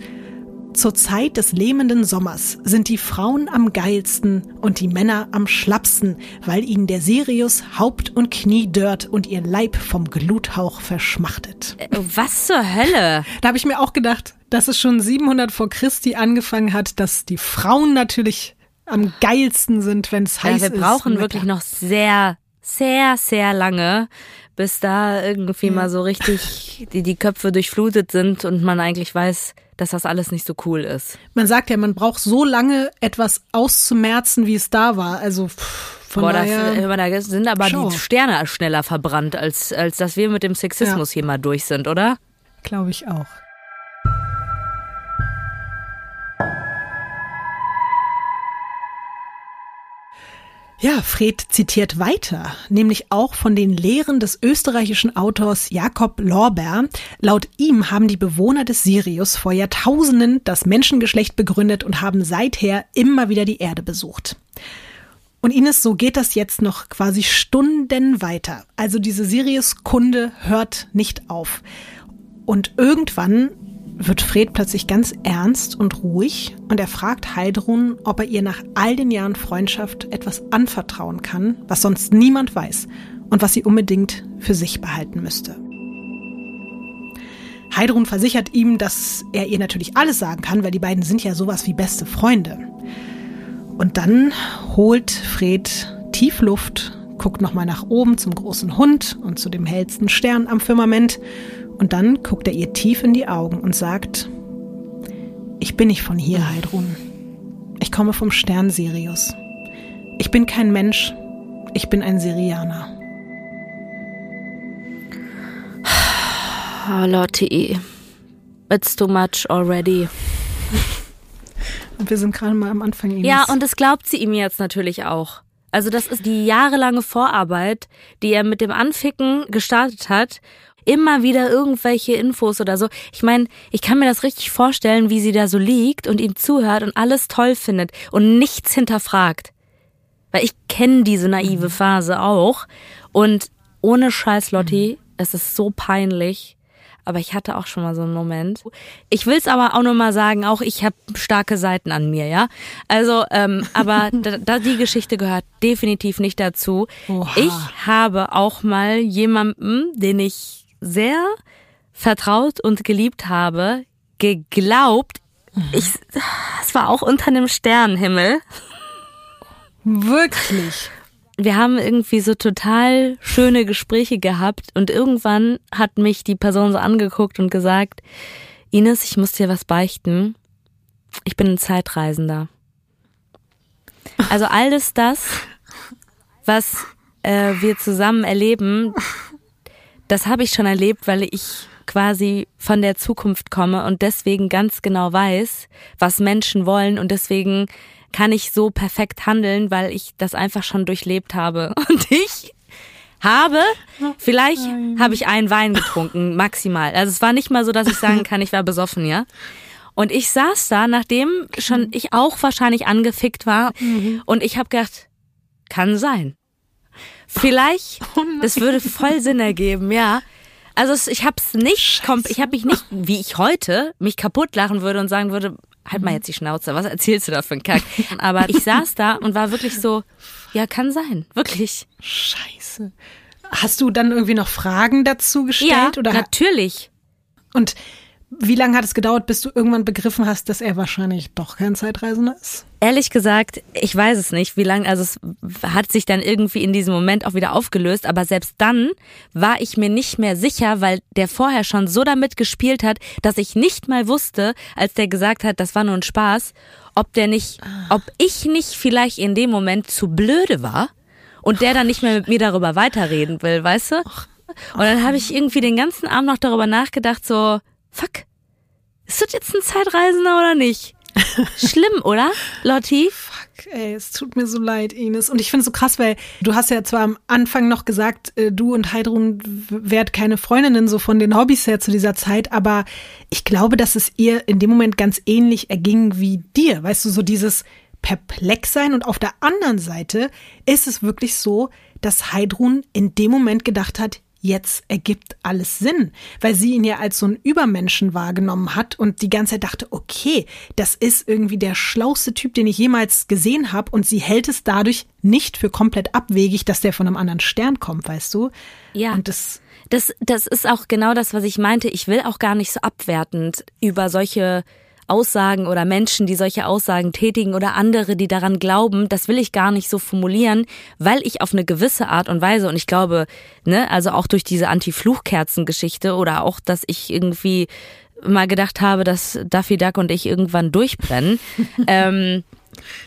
[SPEAKER 2] Zur Zeit des lähmenden Sommers sind die Frauen am geilsten und die Männer am schlappsten, weil ihnen der Sirius Haupt und Knie dört und ihr Leib vom Gluthauch verschmachtet.
[SPEAKER 1] Äh, Was zur Hölle?
[SPEAKER 2] Da habe ich mir auch gedacht, dass es schon 700 vor Christi angefangen hat, dass die Frauen natürlich am geilsten sind, wenn es heiß
[SPEAKER 1] Ja,
[SPEAKER 2] ist.
[SPEAKER 1] wir brauchen wirklich noch sehr, sehr, sehr lange, bis da irgendwie mal so richtig die, die Köpfe durchflutet sind und man eigentlich weiß, dass das alles nicht so cool ist.
[SPEAKER 2] Man sagt ja, man braucht so lange etwas auszumerzen, wie es da war. Also pff, von
[SPEAKER 1] Boah,
[SPEAKER 2] daher.
[SPEAKER 1] da sind aber
[SPEAKER 2] Schau.
[SPEAKER 1] die Sterne schneller verbrannt, als, als dass wir mit dem Sexismus hier mal durch sind, oder?
[SPEAKER 2] Glaube ich auch. Ja, Fred zitiert weiter, nämlich auch von den Lehren des österreichischen Autors Jakob Lorber. Laut ihm haben die Bewohner des Sirius vor Jahrtausenden das Menschengeschlecht begründet und haben seither immer wieder die Erde besucht. Und Ines, so geht das jetzt noch quasi Stunden weiter. Also diese Sirius-Kunde hört nicht auf. Und irgendwann wird Fred plötzlich ganz ernst und ruhig und er fragt Heidrun, ob er ihr nach all den Jahren Freundschaft etwas anvertrauen kann, was sonst niemand weiß und was sie unbedingt für sich behalten müsste. Heidrun versichert ihm, dass er ihr natürlich alles sagen kann, weil die beiden sind ja sowas wie beste Freunde. Und dann holt Fred tief Luft, guckt nochmal nach oben zum großen Hund und zu dem hellsten Stern am Firmament. Und dann guckt er ihr tief in die Augen und sagt, ich bin nicht von hier, Heidrun. Ich komme vom Stern Sirius. Ich bin kein Mensch, ich bin ein Sirianer.
[SPEAKER 1] Oh, Lotti, it's too much already.
[SPEAKER 2] Und wir sind gerade mal am Anfang. Ines.
[SPEAKER 1] Ja, und das glaubt sie ihm jetzt natürlich auch. Also das ist die jahrelange Vorarbeit, die er mit dem Anficken gestartet hat. Immer wieder irgendwelche Infos oder so. Ich meine, ich kann mir das richtig vorstellen, wie sie da so liegt und ihm zuhört und alles toll findet und nichts hinterfragt. Weil ich kenne diese naive Phase auch. Und ohne Scheiß, Lotti, es ist so peinlich. aber ich hatte auch schon mal so einen Moment. Ich will es aber auch nochmal sagen, auch ich habe starke Seiten an mir, ja. Also, ähm, <laughs> aber da, da die Geschichte gehört definitiv nicht dazu.
[SPEAKER 2] Oha.
[SPEAKER 1] Ich habe auch mal jemandem, den ich sehr vertraut und geliebt habe, geglaubt. Ich, es war auch unter einem Sternenhimmel.
[SPEAKER 2] Wirklich.
[SPEAKER 1] wir haben irgendwie so total schöne Gespräche gehabt und irgendwann hat mich die Person so angeguckt und gesagt, Ines, ich muss dir was beichten. Ich bin ein Zeitreisender. Also alles das, was äh, wir zusammen erleben, das habe ich schon erlebt, weil ich quasi von der Zukunft komme und deswegen ganz genau weiß, was Menschen wollen und deswegen kann ich so perfekt handeln, weil ich das einfach schon durchlebt habe. <laughs> Und ich habe, vielleicht habe ich einen Wein getrunken, <laughs> maximal. Also es war nicht mal so, dass ich sagen kann, ich war besoffen, ja. Und ich saß da, nachdem schon ich auch wahrscheinlich angefickt war und ich habe gedacht, kann sein. Vielleicht, <laughs> das würde voll Sinn ergeben, ja. Also es, ich habe es nicht, ich habe mich nicht, wie ich heute mich kaputt lachen würde und sagen würde, halt mal jetzt die Schnauze, was erzählst du da für einen Kack? <laughs> Aber ich saß da und war wirklich so, ja, kann sein, wirklich.
[SPEAKER 2] Scheiße. Hast du dann irgendwie noch Fragen dazu
[SPEAKER 1] Ja,
[SPEAKER 2] gestellt? oder
[SPEAKER 1] natürlich.
[SPEAKER 2] Und wie lange hat es gedauert, bis du irgendwann begriffen hast, dass er wahrscheinlich doch kein Zeitreisender ist?
[SPEAKER 1] Ehrlich gesagt, ich weiß es nicht, wie lange, also es hat sich dann irgendwie in diesem Moment auch wieder aufgelöst, aber selbst dann war ich mir nicht mehr sicher, weil der vorher schon so damit gespielt hat, dass ich nicht mal wusste, als der gesagt hat, das war nur ein Spaß, ob der nicht, ob ich nicht vielleicht in dem Moment zu blöde war und der dann nicht mehr mit mir darüber weiterreden will, weißt du? Und dann habe ich irgendwie den ganzen Abend noch darüber nachgedacht, so, fuck, ist das jetzt ein Zeitreisender oder nicht? <laughs> Schlimm, oder, Lotti?
[SPEAKER 2] Fuck, ey, es tut mir so leid, Ines. Und ich finde es so krass, weil du hast ja zwar am Anfang noch gesagt, äh, du und Heidrun wärt keine Freundinnen so von den Hobbys her zu dieser Zeit, aber ich glaube, dass es ihr in dem Moment ganz ähnlich erging wie dir. Weißt du, so dieses perplex sein und auf der anderen Seite ist es wirklich so, dass Heidrun in dem Moment gedacht hat, jetzt ergibt alles Sinn, weil sie ihn ja als so einen Übermenschen wahrgenommen hat und die ganze Zeit dachte, okay, das ist irgendwie der schlauste Typ, den ich jemals gesehen habe und sie hält es dadurch nicht für komplett abwegig, dass der von einem anderen Stern kommt, weißt du?
[SPEAKER 1] Ja.
[SPEAKER 2] Und das
[SPEAKER 1] Das, das ist auch genau das, was ich meinte. Ich will auch gar nicht so abwertend über solche Aussagen oder Menschen, die solche Aussagen tätigen oder andere, die daran glauben, das will ich gar nicht so formulieren, weil ich auf eine gewisse Art und Weise und ich glaube, ne, also auch durch diese Anti-Fluchkerzen-Geschichte oder auch, dass ich irgendwie mal gedacht habe, dass Daffy Duck und ich irgendwann durchbrennen, <laughs> ähm,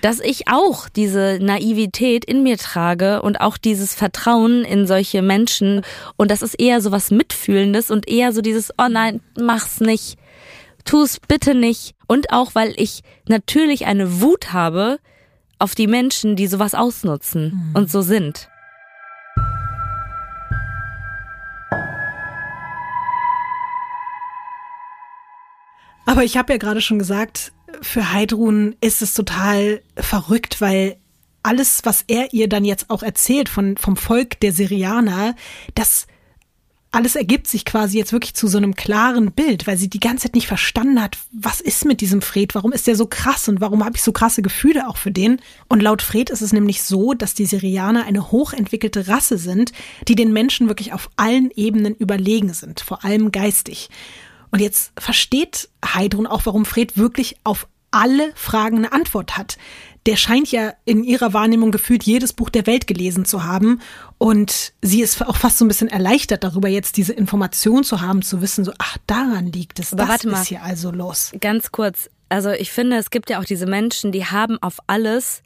[SPEAKER 1] dass ich auch diese Naivität in mir trage und auch dieses Vertrauen in solche Menschen. Und das ist eher so was Mitfühlendes und eher so dieses, oh nein, mach's nicht, tu's bitte nicht und auch weil ich natürlich eine Wut habe auf die Menschen, die sowas ausnutzen und so sind.
[SPEAKER 2] Aber ich habe ja gerade schon gesagt, für Heidrun ist es total verrückt, weil alles, was er ihr dann jetzt auch erzählt von, vom Volk der Syrianer, das alles ergibt sich quasi jetzt wirklich zu so einem klaren Bild, weil sie die ganze Zeit nicht verstanden hat, was ist mit diesem Fred, warum ist der so krass und warum habe ich so krasse Gefühle auch für den. Und laut Fred ist es nämlich so, dass die Syrianer eine hochentwickelte Rasse sind, die den Menschen wirklich auf allen Ebenen überlegen sind, vor allem geistig. Und jetzt versteht Heidrun auch, warum Fred wirklich auf alle Fragen eine Antwort hat. Der scheint ja in ihrer Wahrnehmung gefühlt jedes Buch der Welt gelesen zu haben. Und sie ist auch fast so ein bisschen erleichtert darüber, jetzt diese Information zu haben, zu wissen, so, ach, daran liegt es.
[SPEAKER 1] Aber
[SPEAKER 2] das
[SPEAKER 1] warte mal.
[SPEAKER 2] ist hier also los.
[SPEAKER 1] Ganz kurz, also ich finde, es gibt ja auch diese Menschen, die haben auf alles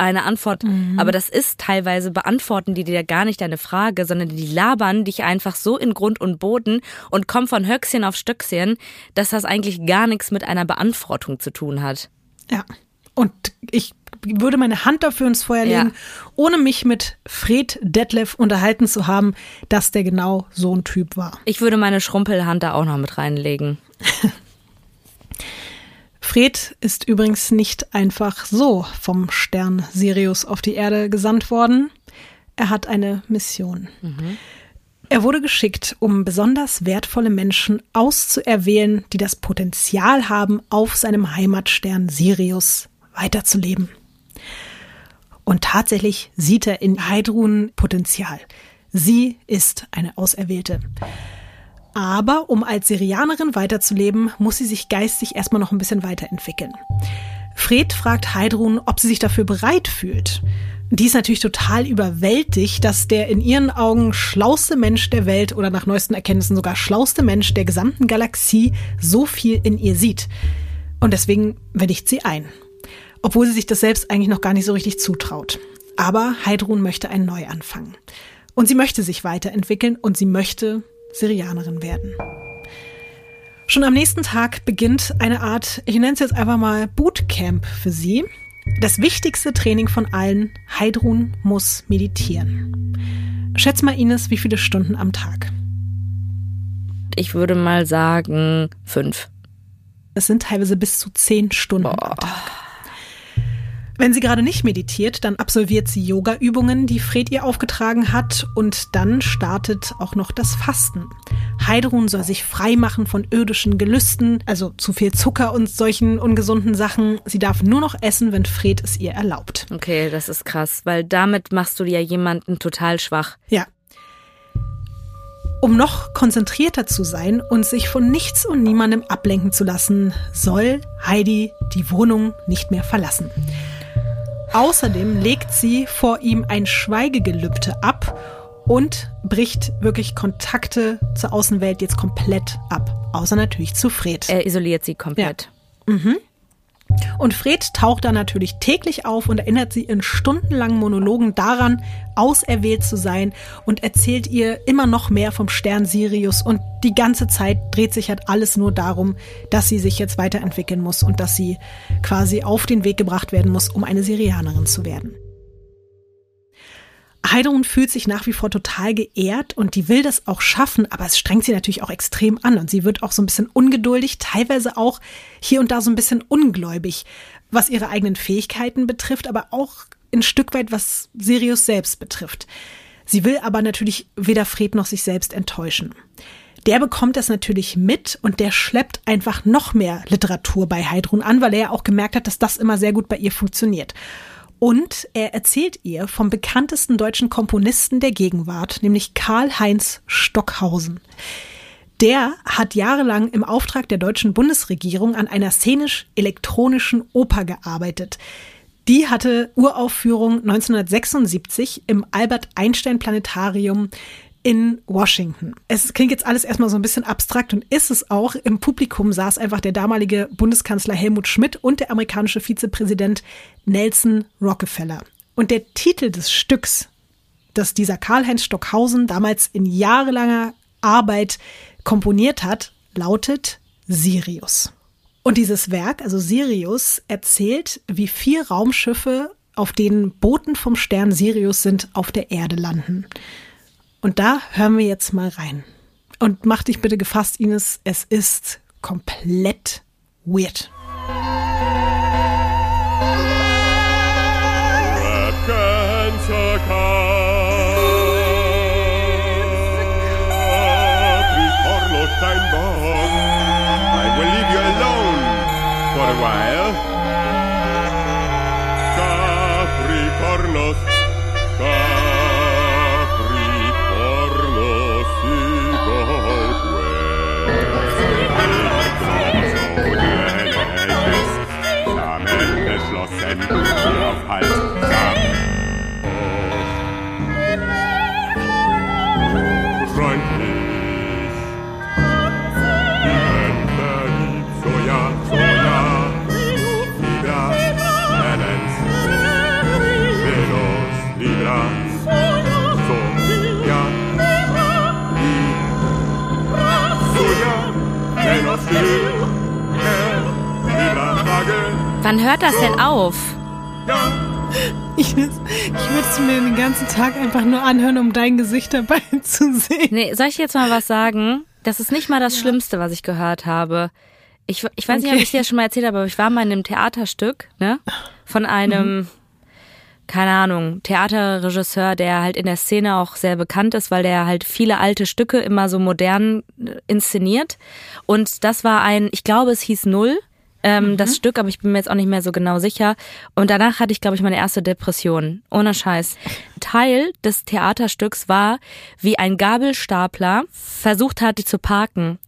[SPEAKER 1] eine Antwort, aber das ist teilweise beantworten die dir gar nicht deine Frage, sondern die labern dich einfach so in Grund und Boden und kommen von Höchstchen auf Stöckchen, dass das eigentlich gar nichts mit einer Beantwortung zu tun hat.
[SPEAKER 2] Ja. Und ich würde meine Hand dafür ins Feuer
[SPEAKER 1] Ja.
[SPEAKER 2] legen, ohne mich mit Fred Detlef unterhalten zu haben, dass der genau so ein Typ war.
[SPEAKER 1] Ich würde meine Schrumpelhand da auch noch mit reinlegen. <laughs>
[SPEAKER 2] Fred ist übrigens nicht einfach so vom Stern Sirius auf die Erde gesandt worden. Er hat eine Mission. Er wurde geschickt, um besonders wertvolle Menschen auszuerwählen, die das Potenzial haben, auf seinem Heimatstern Sirius weiterzuleben. Und tatsächlich sieht er in Heidrun Potenzial. Sie ist eine Auserwählte. Aber um als Syrianerin weiterzuleben, muss sie sich geistig erstmal noch ein bisschen weiterentwickeln. Fred fragt Heidrun, ob sie sich dafür bereit fühlt. Die ist natürlich total überwältigt, dass der in ihren Augen schlauste Mensch der Welt oder nach neuesten Erkenntnissen sogar schlauste Mensch der gesamten Galaxie so viel in ihr sieht. Und deswegen willigt sie ein. Obwohl sie sich das selbst eigentlich noch gar nicht so richtig zutraut. Aber Heidrun möchte einen Neuanfang. Und sie möchte sich weiterentwickeln und sie möchte Syrianerin werden. Schon am nächsten Tag beginnt eine Art, ich nenne es jetzt einfach mal Bootcamp für sie. Das wichtigste Training von allen, Heidrun muss meditieren. Schätz mal, Ines, wie viele Stunden am Tag?
[SPEAKER 1] Ich würde mal sagen fünf.
[SPEAKER 2] Es sind teilweise bis zu zehn Stunden Boah. am Tag. Wenn sie gerade nicht meditiert, dann absolviert sie Yoga-Übungen, die Fred ihr aufgetragen hat, und dann startet auch noch das Fasten. Heidrun soll sich frei machen von irdischen Gelüsten, also zu viel Zucker und solchen ungesunden Sachen. Sie darf nur noch essen, wenn Fred es ihr erlaubt.
[SPEAKER 1] Okay, das ist krass, weil damit machst du ja jemanden total schwach.
[SPEAKER 2] Ja. Um noch konzentrierter zu sein und sich von nichts und niemandem ablenken zu lassen, soll Heidi die Wohnung nicht mehr verlassen. Außerdem legt sie vor ihm ein Schweigegelübde ab und bricht wirklich Kontakte zur Außenwelt jetzt komplett ab. Außer natürlich zu Fred.
[SPEAKER 1] Er isoliert sie komplett.
[SPEAKER 2] Ja. Mhm. Und Fred taucht dann natürlich täglich auf und erinnert sie in stundenlangen Monologen daran, auserwählt zu sein und erzählt ihr immer noch mehr vom Stern Sirius und die ganze Zeit dreht sich halt alles nur darum, dass sie sich jetzt weiterentwickeln muss und dass sie quasi auf den Weg gebracht werden muss, um eine Sirianerin zu werden. Heidrun fühlt sich nach wie vor total geehrt und die will das auch schaffen, aber es strengt sie natürlich auch extrem an und sie wird auch so ein bisschen ungeduldig, teilweise auch hier und da so ein bisschen ungläubig, was ihre eigenen Fähigkeiten betrifft, aber auch ein Stück weit, was Sirius selbst betrifft. Sie will aber natürlich weder Fred noch sich selbst enttäuschen. Der bekommt das natürlich mit und der schleppt einfach noch mehr Literatur bei Heidrun an, weil er ja auch gemerkt hat, dass das immer sehr gut bei ihr funktioniert. Und er erzählt ihr vom bekanntesten deutschen Komponisten der Gegenwart, nämlich Karl-Heinz Stockhausen. Der hat jahrelang im Auftrag der deutschen Bundesregierung an einer szenisch-elektronischen Oper gearbeitet. Die hatte Uraufführung 1976 im Albert Einstein Planetarium in Washington. Es klingt jetzt alles erstmal so ein bisschen abstrakt und ist es auch. Im Publikum saß einfach der damalige Bundeskanzler Helmut Schmidt und der amerikanische Vizepräsident Nelson Rockefeller. Und der Titel des Stücks, das dieser Karl-Heinz Stockhausen damals in jahrelanger Arbeit komponiert hat, lautet Sirius. Und dieses Werk, also Sirius, erzählt, wie vier Raumschiffe, auf denen Boten vom Stern Sirius sind, auf der Erde landen. Und da hören wir jetzt mal rein. Und mach dich bitte gefasst, Ines, es ist komplett weird. I will leave you alone for a while.
[SPEAKER 1] Wann hört das denn auf?
[SPEAKER 2] Ich, ich würde es mir den ganzen Tag einfach nur anhören, um dein Gesicht dabei <laughs> zu sehen.
[SPEAKER 1] Nee, soll ich jetzt mal was sagen? Das ist nicht mal das ja. Schlimmste, was ich gehört habe. Ich, ich weiß okay. nicht, ob ich dir das schon mal erzählt habe, aber ich war mal in einem Theaterstück, ne? Von einem, mhm. keine Ahnung, Theaterregisseur, der halt in der Szene auch sehr bekannt ist, weil der halt viele alte Stücke immer so modern äh, inszeniert. Und das war ein, ich glaube, es hieß Null ähm, mhm. das Stück, aber ich bin mir jetzt auch nicht mehr so genau sicher. Und danach hatte ich, glaube ich, meine erste Depression. Ohne Scheiß. Teil des Theaterstücks war, wie ein Gabelstapler versucht hatte zu parken.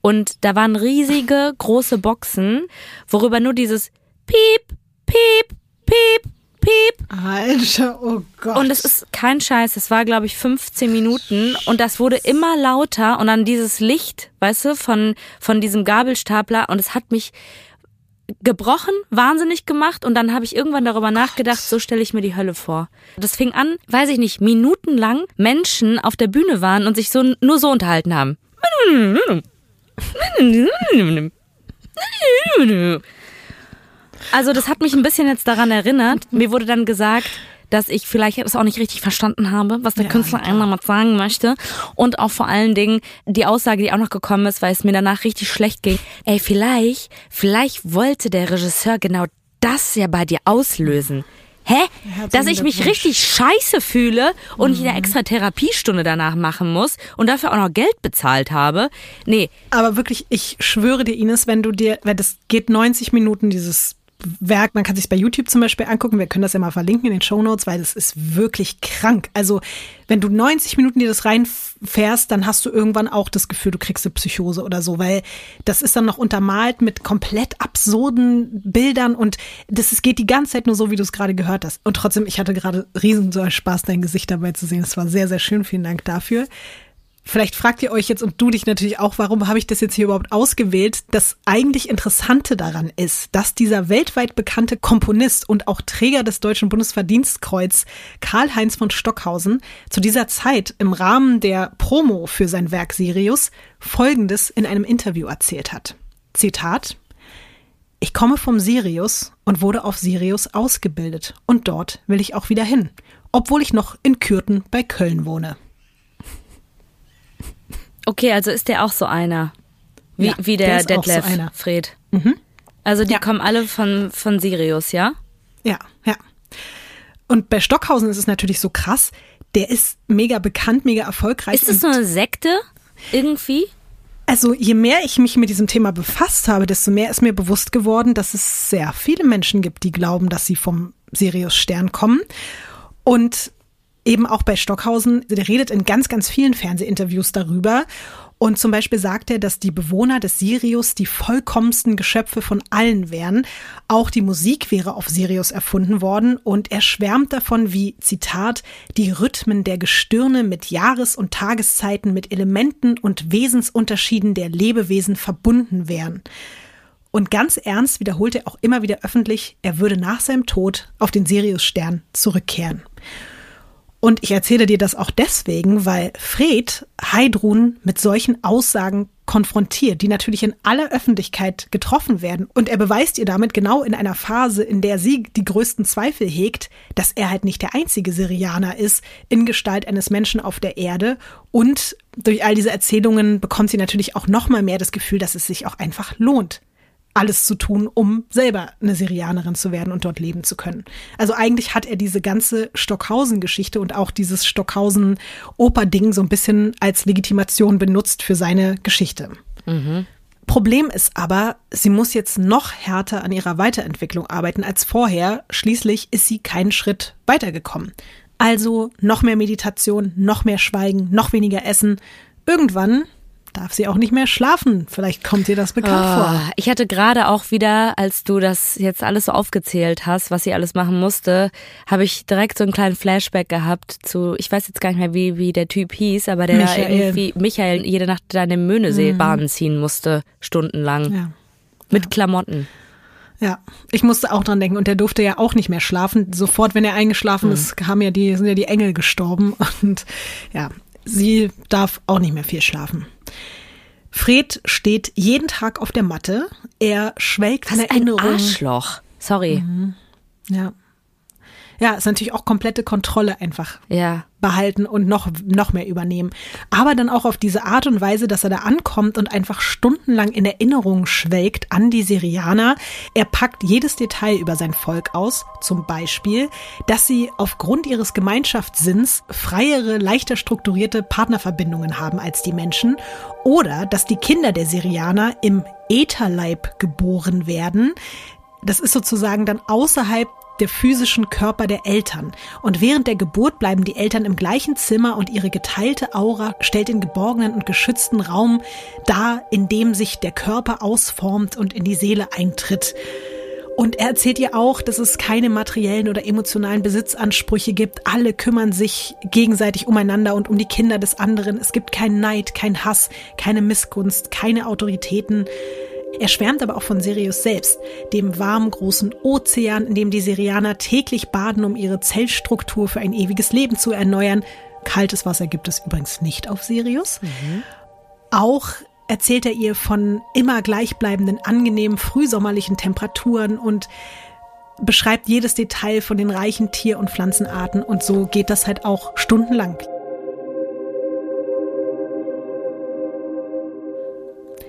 [SPEAKER 1] Und da waren riesige, große Boxen, worüber nur dieses Piep, Piep, Piep, Piep.
[SPEAKER 2] Alter, oh Gott.
[SPEAKER 1] Und es ist kein Scheiß, es war, glaube ich, 15 Minuten und das wurde immer lauter und dann dieses Licht, weißt du, von, von diesem Gabelstapler und es hat mich gebrochen, wahnsinnig gemacht und dann habe ich irgendwann darüber nachgedacht, so stelle ich mir die Hölle vor. Das fing an, weiß ich nicht, minutenlang Menschen auf der Bühne waren und sich so nur so unterhalten haben. Also das hat mich ein bisschen jetzt daran erinnert. Mir wurde dann gesagt, dass ich vielleicht es auch nicht richtig verstanden habe, was der ja, Künstler einmal mal sagen möchte. Und auch vor allen Dingen die Aussage, die auch noch gekommen ist, weil es mir danach richtig schlecht ging. Ey, vielleicht, vielleicht wollte der Regisseur genau das ja bei dir auslösen. Hä? Dass ich mich richtig scheiße fühle und mhm. ich eine extra Therapiestunde danach machen muss und dafür auch noch Geld bezahlt habe. Nee.
[SPEAKER 2] Aber wirklich, ich schwöre dir, Ines, wenn du dir, weil das geht 90 Minuten, dieses Werk, man kann sich bei YouTube zum Beispiel angucken, wir können das ja mal verlinken in den Show Notes, weil das ist wirklich krank. Also wenn du 90 Minuten dir das reinfährst, dann hast du irgendwann auch das Gefühl, du kriegst eine Psychose oder so, weil das ist dann noch untermalt mit komplett absurden Bildern und das ist, geht die ganze Zeit nur so, wie du es gerade gehört hast. Und trotzdem, ich hatte gerade riesen Spaß, dein Gesicht dabei zu sehen. Es war sehr, sehr schön. Vielen Dank dafür. Vielleicht fragt ihr euch jetzt und du dich natürlich auch, warum habe ich das jetzt hier überhaupt ausgewählt? Das eigentlich Interessante daran ist, dass dieser weltweit bekannte Komponist und auch Träger des Deutschen Bundesverdienstkreuz Karl-Heinz von Stockhausen zu dieser Zeit im Rahmen der Promo für sein Werk Sirius Folgendes in einem Interview erzählt hat. Zitat ich komme vom Sirius und wurde auf Sirius ausgebildet und dort will ich auch wieder hin, obwohl ich noch in Kürten bei Köln wohne.
[SPEAKER 1] Okay, also ist der auch so einer. Wie, ja, wie der, der Detlef so Fred. Mhm. Also die ja. kommen alle von, von Sirius, ja?
[SPEAKER 2] Ja, ja. Und bei Stockhausen ist es natürlich so krass, der ist mega bekannt, mega erfolgreich.
[SPEAKER 1] Ist das so eine Sekte irgendwie?
[SPEAKER 2] Also je mehr ich mich mit diesem Thema befasst habe, desto mehr ist mir bewusst geworden, dass es sehr viele Menschen gibt, die glauben, dass sie vom Sirius-Stern kommen. Und eben auch bei Stockhausen, der redet in ganz, ganz vielen Fernsehinterviews darüber. Und zum Beispiel sagt er, dass die Bewohner des Sirius die vollkommensten Geschöpfe von allen wären. Auch die Musik wäre auf Sirius erfunden worden. Und er schwärmt davon, wie, Zitat, die Rhythmen der Gestirne mit Jahres- und Tageszeiten, mit Elementen und Wesensunterschieden der Lebewesen verbunden wären. Und ganz ernst wiederholt er auch immer wieder öffentlich, er würde nach seinem Tod auf den Sirius-Stern zurückkehren. Und ich erzähle dir das auch deswegen, weil Fred Heidrun mit solchen Aussagen konfrontiert, die natürlich in aller Öffentlichkeit getroffen werden. Und er beweist ihr damit genau in einer Phase, in der sie die größten Zweifel hegt, dass er halt nicht der einzige Syrianer ist in Gestalt eines Menschen auf der Erde. Und durch all diese Erzählungen bekommt sie natürlich auch noch mal mehr das Gefühl, dass es sich auch einfach lohnt, alles zu tun, um selber eine Syrianerin zu werden und dort leben zu können. Also eigentlich hat er diese ganze Stockhausen-Geschichte und auch dieses Stockhausen-Oper-Ding so ein bisschen als Legitimation benutzt für seine Geschichte. Mhm. Problem ist aber, sie muss jetzt noch härter an ihrer Weiterentwicklung arbeiten als vorher. Schließlich ist sie keinen Schritt weitergekommen. Also noch mehr Meditation, noch mehr Schweigen, noch weniger Essen. Irgendwann darf sie auch nicht mehr schlafen. Vielleicht kommt dir das bekannt oh, vor.
[SPEAKER 1] Ich hatte gerade auch wieder, als du das jetzt alles so aufgezählt hast, was sie alles machen musste, habe ich direkt so einen kleinen Flashback gehabt zu, ich weiß jetzt gar nicht mehr, wie, wie der Typ hieß, aber der Michael. irgendwie Michael jede Nacht da in den Möhneseebahn mhm. ziehen musste, stundenlang. Ja. Mit ja. Klamotten.
[SPEAKER 2] Ja, ich musste auch dran denken und der durfte ja auch nicht mehr schlafen. Sofort, wenn er eingeschlafen mhm. ist, haben ja die, sind ja die Engel gestorben <laughs> und ja, sie darf auch nicht mehr viel schlafen. Fred steht jeden Tag auf der Matte. Er schwelgt
[SPEAKER 1] Was
[SPEAKER 2] in Erinnerung.
[SPEAKER 1] Ein Arschloch. Sorry. Mhm.
[SPEAKER 2] Ja. ja, ist natürlich auch komplette Kontrolle einfach
[SPEAKER 1] Ja.
[SPEAKER 2] Behalten und noch, noch mehr übernehmen. Aber dann auch auf diese Art und Weise, dass er da ankommt und einfach stundenlang in Erinnerung schwelgt an die Syrianer. Er packt jedes Detail über sein Volk aus. Zum Beispiel, dass sie aufgrund ihres Gemeinschaftssinns freiere, leichter strukturierte Partnerverbindungen haben als die Menschen. Oder dass die Kinder der Syrianer im Ätherleib geboren werden. Das ist sozusagen dann außerhalb der physischen Körper der Eltern. Und während der Geburt bleiben die Eltern im gleichen Zimmer und ihre geteilte Aura stellt den geborgenen und geschützten Raum dar, in dem sich der Körper ausformt und in die Seele eintritt. Und er erzählt ihr auch, dass es keine materiellen oder emotionalen Besitzansprüche gibt. Alle kümmern sich gegenseitig umeinander und um die Kinder des anderen. Es gibt keinen Neid, kein Hass, keine Missgunst, keine Autoritäten. Er schwärmt aber auch von Sirius selbst, dem warmen großen Ozean, in dem die Syrianer täglich baden, um ihre Zellstruktur für ein ewiges Leben zu erneuern. Kaltes Wasser gibt es übrigens nicht auf Sirius. Auch erzählt er ihr von immer gleichbleibenden, angenehmen, frühsommerlichen Temperaturen und beschreibt jedes Detail von den reichen Tier- und Pflanzenarten und so geht das halt auch stundenlang.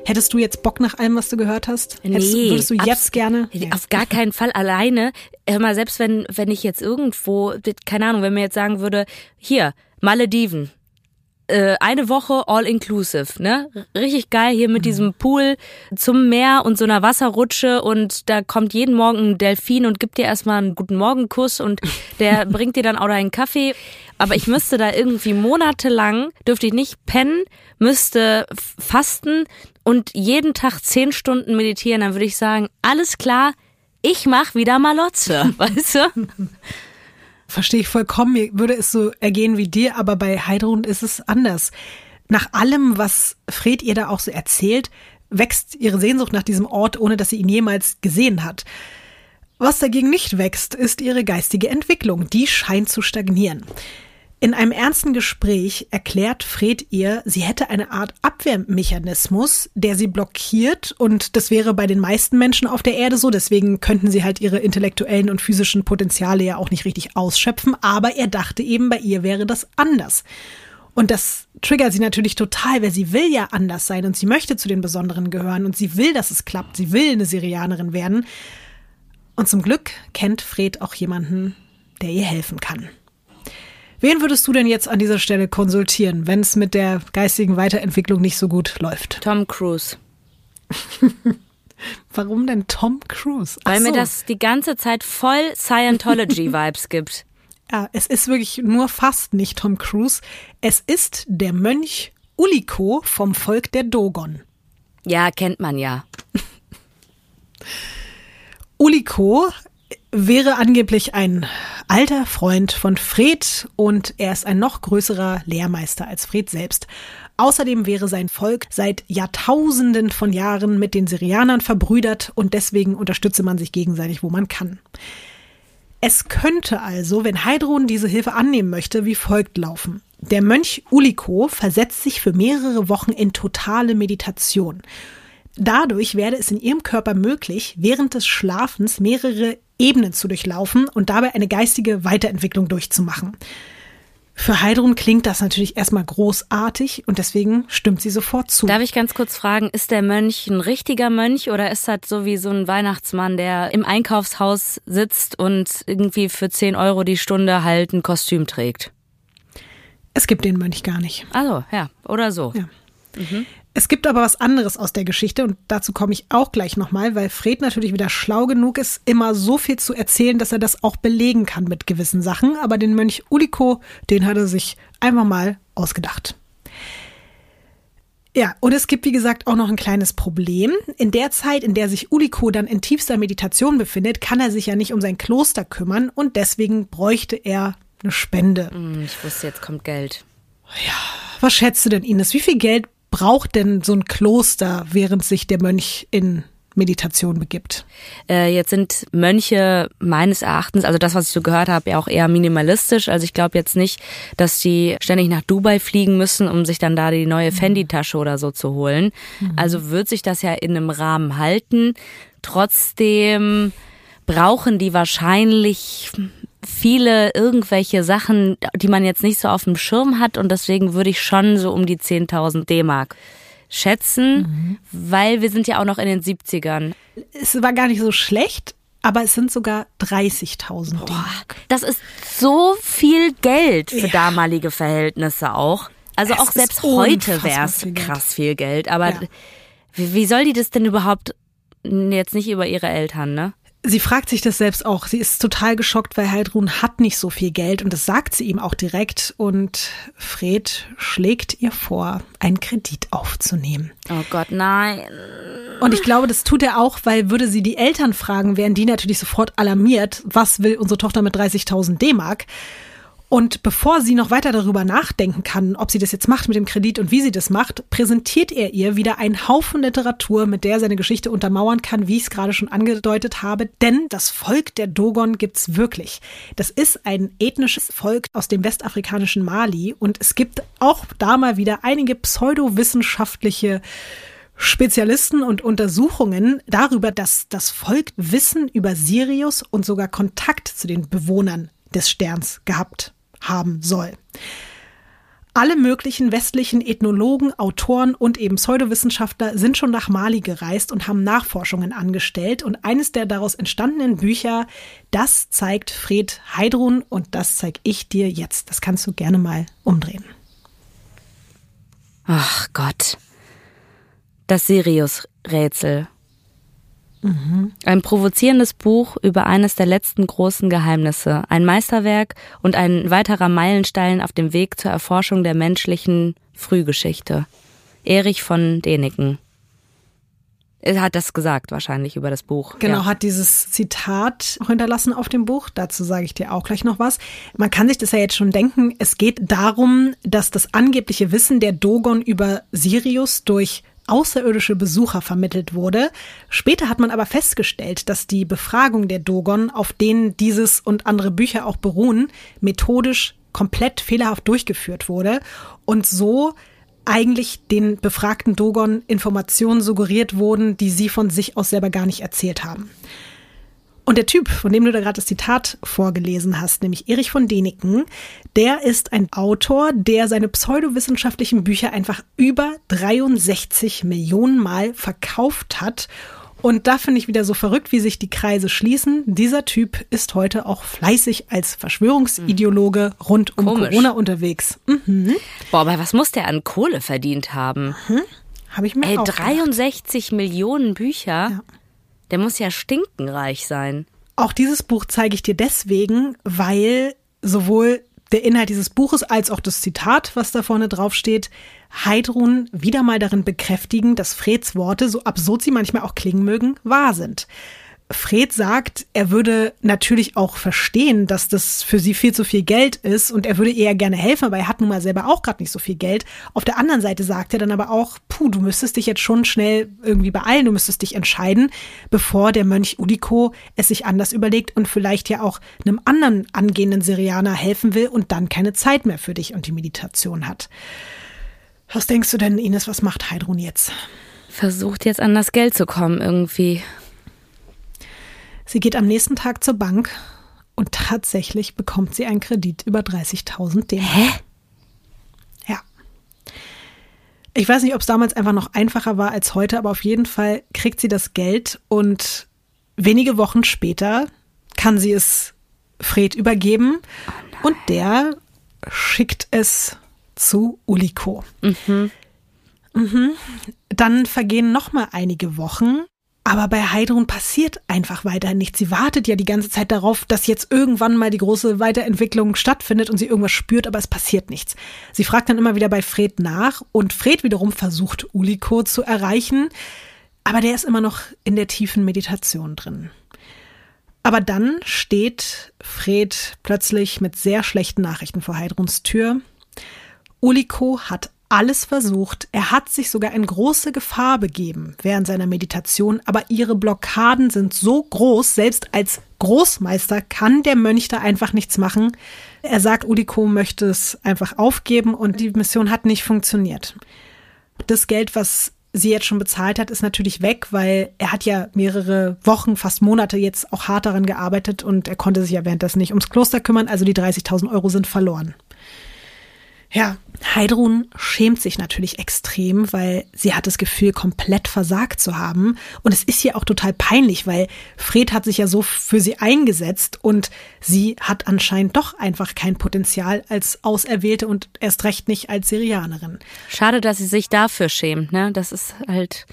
[SPEAKER 2] Hättest du jetzt Bock nach allem, was du gehört hast? Hättest,
[SPEAKER 1] Nee,
[SPEAKER 2] würdest du jetzt gerne?
[SPEAKER 1] Auf gar keinen Fall alleine. Hör mal, selbst wenn, wenn ich jetzt irgendwo, keine Ahnung, wenn mir jetzt sagen würde, hier, Malediven, äh, eine Woche all inclusive, ne? Richtig geil hier mit diesem Pool zum Meer und so einer Wasserrutsche und da kommt jeden Morgen ein Delfin und gibt dir erstmal einen guten Morgenkuss und <laughs> der bringt dir dann auch deinen Kaffee. Aber ich müsste da irgendwie monatelang, dürfte ich nicht pennen, müsste fasten und jeden Tag zehn Stunden meditieren, dann würde ich sagen, alles klar, ich mach wieder Malotze, <laughs> weißt du?
[SPEAKER 2] Verstehe ich vollkommen. Mir würde es so ergehen wie dir, aber bei Heidrun ist es anders. Nach allem, was Fred ihr da auch so erzählt, wächst ihre Sehnsucht nach diesem Ort, ohne dass sie ihn jemals gesehen hat. Was dagegen nicht wächst, ist ihre geistige Entwicklung. Die scheint zu stagnieren. In einem ernsten Gespräch erklärt Fred ihr, sie hätte eine Art Abwehrmechanismus, der sie blockiert und das wäre bei den meisten Menschen auf der Erde so, deswegen könnten sie halt ihre intellektuellen und physischen Potenziale ja auch nicht richtig ausschöpfen, aber er dachte eben, bei ihr wäre das anders. Und das triggert sie natürlich total, weil sie will ja anders sein und sie möchte zu den Besonderen gehören und sie will, dass es klappt, sie will eine Syrianerin werden. Und zum Glück kennt Fred auch jemanden, der ihr helfen kann. Wen würdest du denn jetzt an dieser Stelle konsultieren, wenn es mit der geistigen Weiterentwicklung nicht so gut läuft?
[SPEAKER 1] Tom Cruise. <laughs>
[SPEAKER 2] Warum denn Tom Cruise? Ach
[SPEAKER 1] Weil mir
[SPEAKER 2] so.
[SPEAKER 1] das die ganze Zeit voll Scientology-Vibes gibt. <laughs>
[SPEAKER 2] Ja, es ist wirklich nur fast nicht Tom Cruise. Es ist der Mönch Uliko vom Volk der Dogon.
[SPEAKER 1] Ja, kennt man ja.
[SPEAKER 2] Uliko wäre angeblich ein alter Freund von Fred und er ist ein noch größerer Lehrmeister als Fred selbst. Außerdem wäre sein Volk seit Jahrtausenden von Jahren mit den Syrianern verbrüdert und deswegen unterstütze man sich gegenseitig, wo man kann. Es könnte also, wenn Heidrun diese Hilfe annehmen möchte, wie folgt laufen. Der Mönch Uliko versetzt sich für mehrere Wochen in totale Meditation. Dadurch werde es in ihrem Körper möglich, während des Schlafens mehrere Ebenen zu durchlaufen und dabei eine geistige Weiterentwicklung durchzumachen. Für Heidrun klingt das natürlich erstmal großartig und deswegen stimmt sie sofort zu.
[SPEAKER 1] Darf ich ganz kurz fragen, ist der Mönch ein richtiger Mönch oder ist das so wie so ein Weihnachtsmann, der im Einkaufshaus sitzt und irgendwie für 10 Euro die Stunde halt ein Kostüm trägt?
[SPEAKER 2] Es gibt den Mönch gar nicht.
[SPEAKER 1] Also, ja, oder so.
[SPEAKER 2] Ja. Es gibt aber was anderes aus der Geschichte und dazu komme ich auch gleich nochmal, weil Fred natürlich wieder schlau genug ist, immer so viel zu erzählen, dass er das auch belegen kann mit gewissen Sachen. Aber den Mönch Uliko, den hat er sich einfach mal ausgedacht. Ja, und es gibt, wie gesagt, auch noch ein kleines Problem. In der Zeit, in der sich Uliko dann in tiefster Meditation befindet, kann er sich ja nicht um sein Kloster kümmern und deswegen bräuchte er eine Spende.
[SPEAKER 1] Hm, Ich wusste, jetzt kommt Geld.
[SPEAKER 2] Was schätzt du denn, Ines? Wie viel Geld braucht denn so ein Kloster, während sich der Mönch in Meditation begibt?
[SPEAKER 1] Äh, jetzt sind Mönche meines Erachtens, also das, was ich so gehört habe, ja auch eher minimalistisch. Also ich glaube jetzt nicht, dass die ständig nach Dubai fliegen müssen, um sich dann da die neue Fendi-Tasche oder so zu holen. Also wird sich das ja in einem Rahmen halten. Trotzdem brauchen die wahrscheinlich viele irgendwelche Sachen, die man jetzt nicht so auf dem Schirm hat und deswegen würde ich schon so um die 10.000 D-Mark schätzen, mhm. weil wir sind ja auch noch in den 70ern.
[SPEAKER 2] Es war gar nicht so schlecht, aber es sind sogar 30.000
[SPEAKER 1] D-Mark. Das ist so viel Geld für ja. damalige Verhältnisse auch. Also es auch selbst heute wäre es krass viel Geld. Aber ja. wie, wie soll die das denn überhaupt jetzt nicht über ihre Eltern, ne?
[SPEAKER 2] Sie fragt sich das selbst auch. Sie ist total geschockt, weil Heidrun hat nicht so viel Geld und das sagt sie ihm auch direkt. Und Fred schlägt ihr vor, einen Kredit aufzunehmen.
[SPEAKER 1] Oh Gott, nein.
[SPEAKER 2] Und ich glaube, das tut er auch, weil würde sie die Eltern fragen, wären die natürlich sofort alarmiert. Was will unsere Tochter mit 30.000 D-Mark? Und bevor sie noch weiter darüber nachdenken kann, ob sie das jetzt macht mit dem Kredit und wie sie das macht, präsentiert er ihr wieder einen Haufen Literatur, mit der er seine Geschichte untermauern kann, wie ich es gerade schon angedeutet habe. Denn das Volk der Dogon gibt's wirklich. Das ist ein ethnisches Volk aus dem westafrikanischen Mali und es gibt auch da mal wieder einige pseudowissenschaftliche Spezialisten und Untersuchungen darüber, dass das Volk Wissen über Sirius und sogar Kontakt zu den Bewohnern des Sterns gehabt haben soll. Alle möglichen westlichen Ethnologen, Autoren und eben Pseudowissenschaftler sind schon nach Mali gereist und haben Nachforschungen angestellt. Und eines der daraus entstandenen Bücher, das zeigt Fred Heidrun und das zeige ich dir jetzt. Das kannst du gerne mal umdrehen.
[SPEAKER 1] Ach Gott. Das Sirius-Rätsel. Mhm. Ein provozierendes Buch über eines der letzten großen Geheimnisse, ein Meisterwerk und ein weiterer Meilenstein auf dem Weg zur Erforschung der menschlichen Frühgeschichte. Erich von Däniken. Er hat das gesagt wahrscheinlich über das Buch.
[SPEAKER 2] Genau, ja. hat dieses Zitat hinterlassen auf dem Buch. Dazu sage ich dir auch gleich noch was. Man kann sich das ja jetzt schon denken. Es geht darum, dass das angebliche Wissen der Dogon über Sirius durch außerirdische Besucher vermittelt wurde. Später hat man aber festgestellt, dass die Befragung der Dogon, auf denen dieses und andere Bücher auch beruhen, methodisch komplett fehlerhaft durchgeführt wurde und so eigentlich den befragten Dogon Informationen suggeriert wurden, die sie von sich aus selber gar nicht erzählt haben. Und der Typ, von dem du da gerade das Zitat vorgelesen hast, nämlich Erich von Däniken, der ist ein Autor, der seine pseudowissenschaftlichen Bücher einfach über 63 Millionen Mal verkauft hat. Und da finde ich wieder so verrückt, wie sich die Kreise schließen. Dieser Typ ist heute auch fleißig als Verschwörungsideologe rund um Komisch. Corona unterwegs.
[SPEAKER 1] Mhm. Boah, aber was muss der an Kohle verdient haben? Mhm.
[SPEAKER 2] Habe ich mir Ey, auch
[SPEAKER 1] 63 gedacht. Millionen Bücher? Ja. Der muss ja stinkenreich sein.
[SPEAKER 2] Auch dieses Buch zeige ich dir deswegen, weil sowohl der Inhalt dieses Buches als auch das Zitat, was da vorne drauf steht, Heidrun wieder mal darin bekräftigen, dass Freds Worte, so absurd sie manchmal auch klingen mögen, wahr sind. Fred sagt, er würde natürlich auch verstehen, dass das für sie viel zu viel Geld ist und er würde eher gerne helfen, aber er hat nun mal selber auch gerade nicht so viel Geld. Auf der anderen Seite sagt er dann aber auch, puh, du müsstest dich jetzt schon schnell irgendwie beeilen, du müsstest dich entscheiden, bevor der Mönch Udiko es sich anders überlegt und vielleicht ja auch einem anderen angehenden Syrianer helfen will und dann keine Zeit mehr für dich und die Meditation hat. Was denkst du denn, Ines, was macht Heidrun jetzt?
[SPEAKER 1] Versucht jetzt an das Geld zu kommen irgendwie.
[SPEAKER 2] Sie geht am nächsten Tag zur Bank und tatsächlich bekommt sie einen Kredit über 30.000 D.
[SPEAKER 1] Hä?
[SPEAKER 2] Ja. Ich weiß nicht, ob es damals einfach noch einfacher war als heute, aber auf jeden Fall kriegt sie das Geld und wenige Wochen später kann sie es Fred übergeben oh und der schickt es zu Uliko. Mhm. Mhm. Dann vergehen noch mal einige Wochen aber bei Heidrun passiert einfach weiter nichts. Sie wartet ja die ganze Zeit darauf, dass jetzt irgendwann mal die große Weiterentwicklung stattfindet und sie irgendwas spürt, aber es passiert nichts. Sie fragt dann immer wieder bei Fred nach und Fred wiederum versucht, Uliko zu erreichen, aber der ist immer noch in der tiefen Meditation drin. Aber dann steht Fred plötzlich mit sehr schlechten Nachrichten vor Heidruns Tür. Uliko hat alles versucht. Er hat sich sogar in große Gefahr begeben während seiner Meditation, aber ihre Blockaden sind so groß, selbst als Großmeister kann der Mönch da einfach nichts machen. Er sagt, Udiko möchte es einfach aufgeben und die Mission hat nicht funktioniert. Das Geld, was sie jetzt schon bezahlt hat, ist natürlich weg, weil er hat ja mehrere Wochen, fast Monate jetzt auch hart daran gearbeitet und er konnte sich ja währenddessen nicht ums Kloster kümmern, also die 30.000 Euro sind verloren. Ja, Heidrun schämt sich natürlich extrem, weil sie hat das Gefühl, komplett versagt zu haben. Und es ist ihr auch total peinlich, weil Fred hat sich ja so für sie eingesetzt und sie hat anscheinend doch einfach kein Potenzial als Auserwählte und erst recht nicht als Syrianerin.
[SPEAKER 1] Schade, dass sie sich dafür schämt, ne? Das ist halt,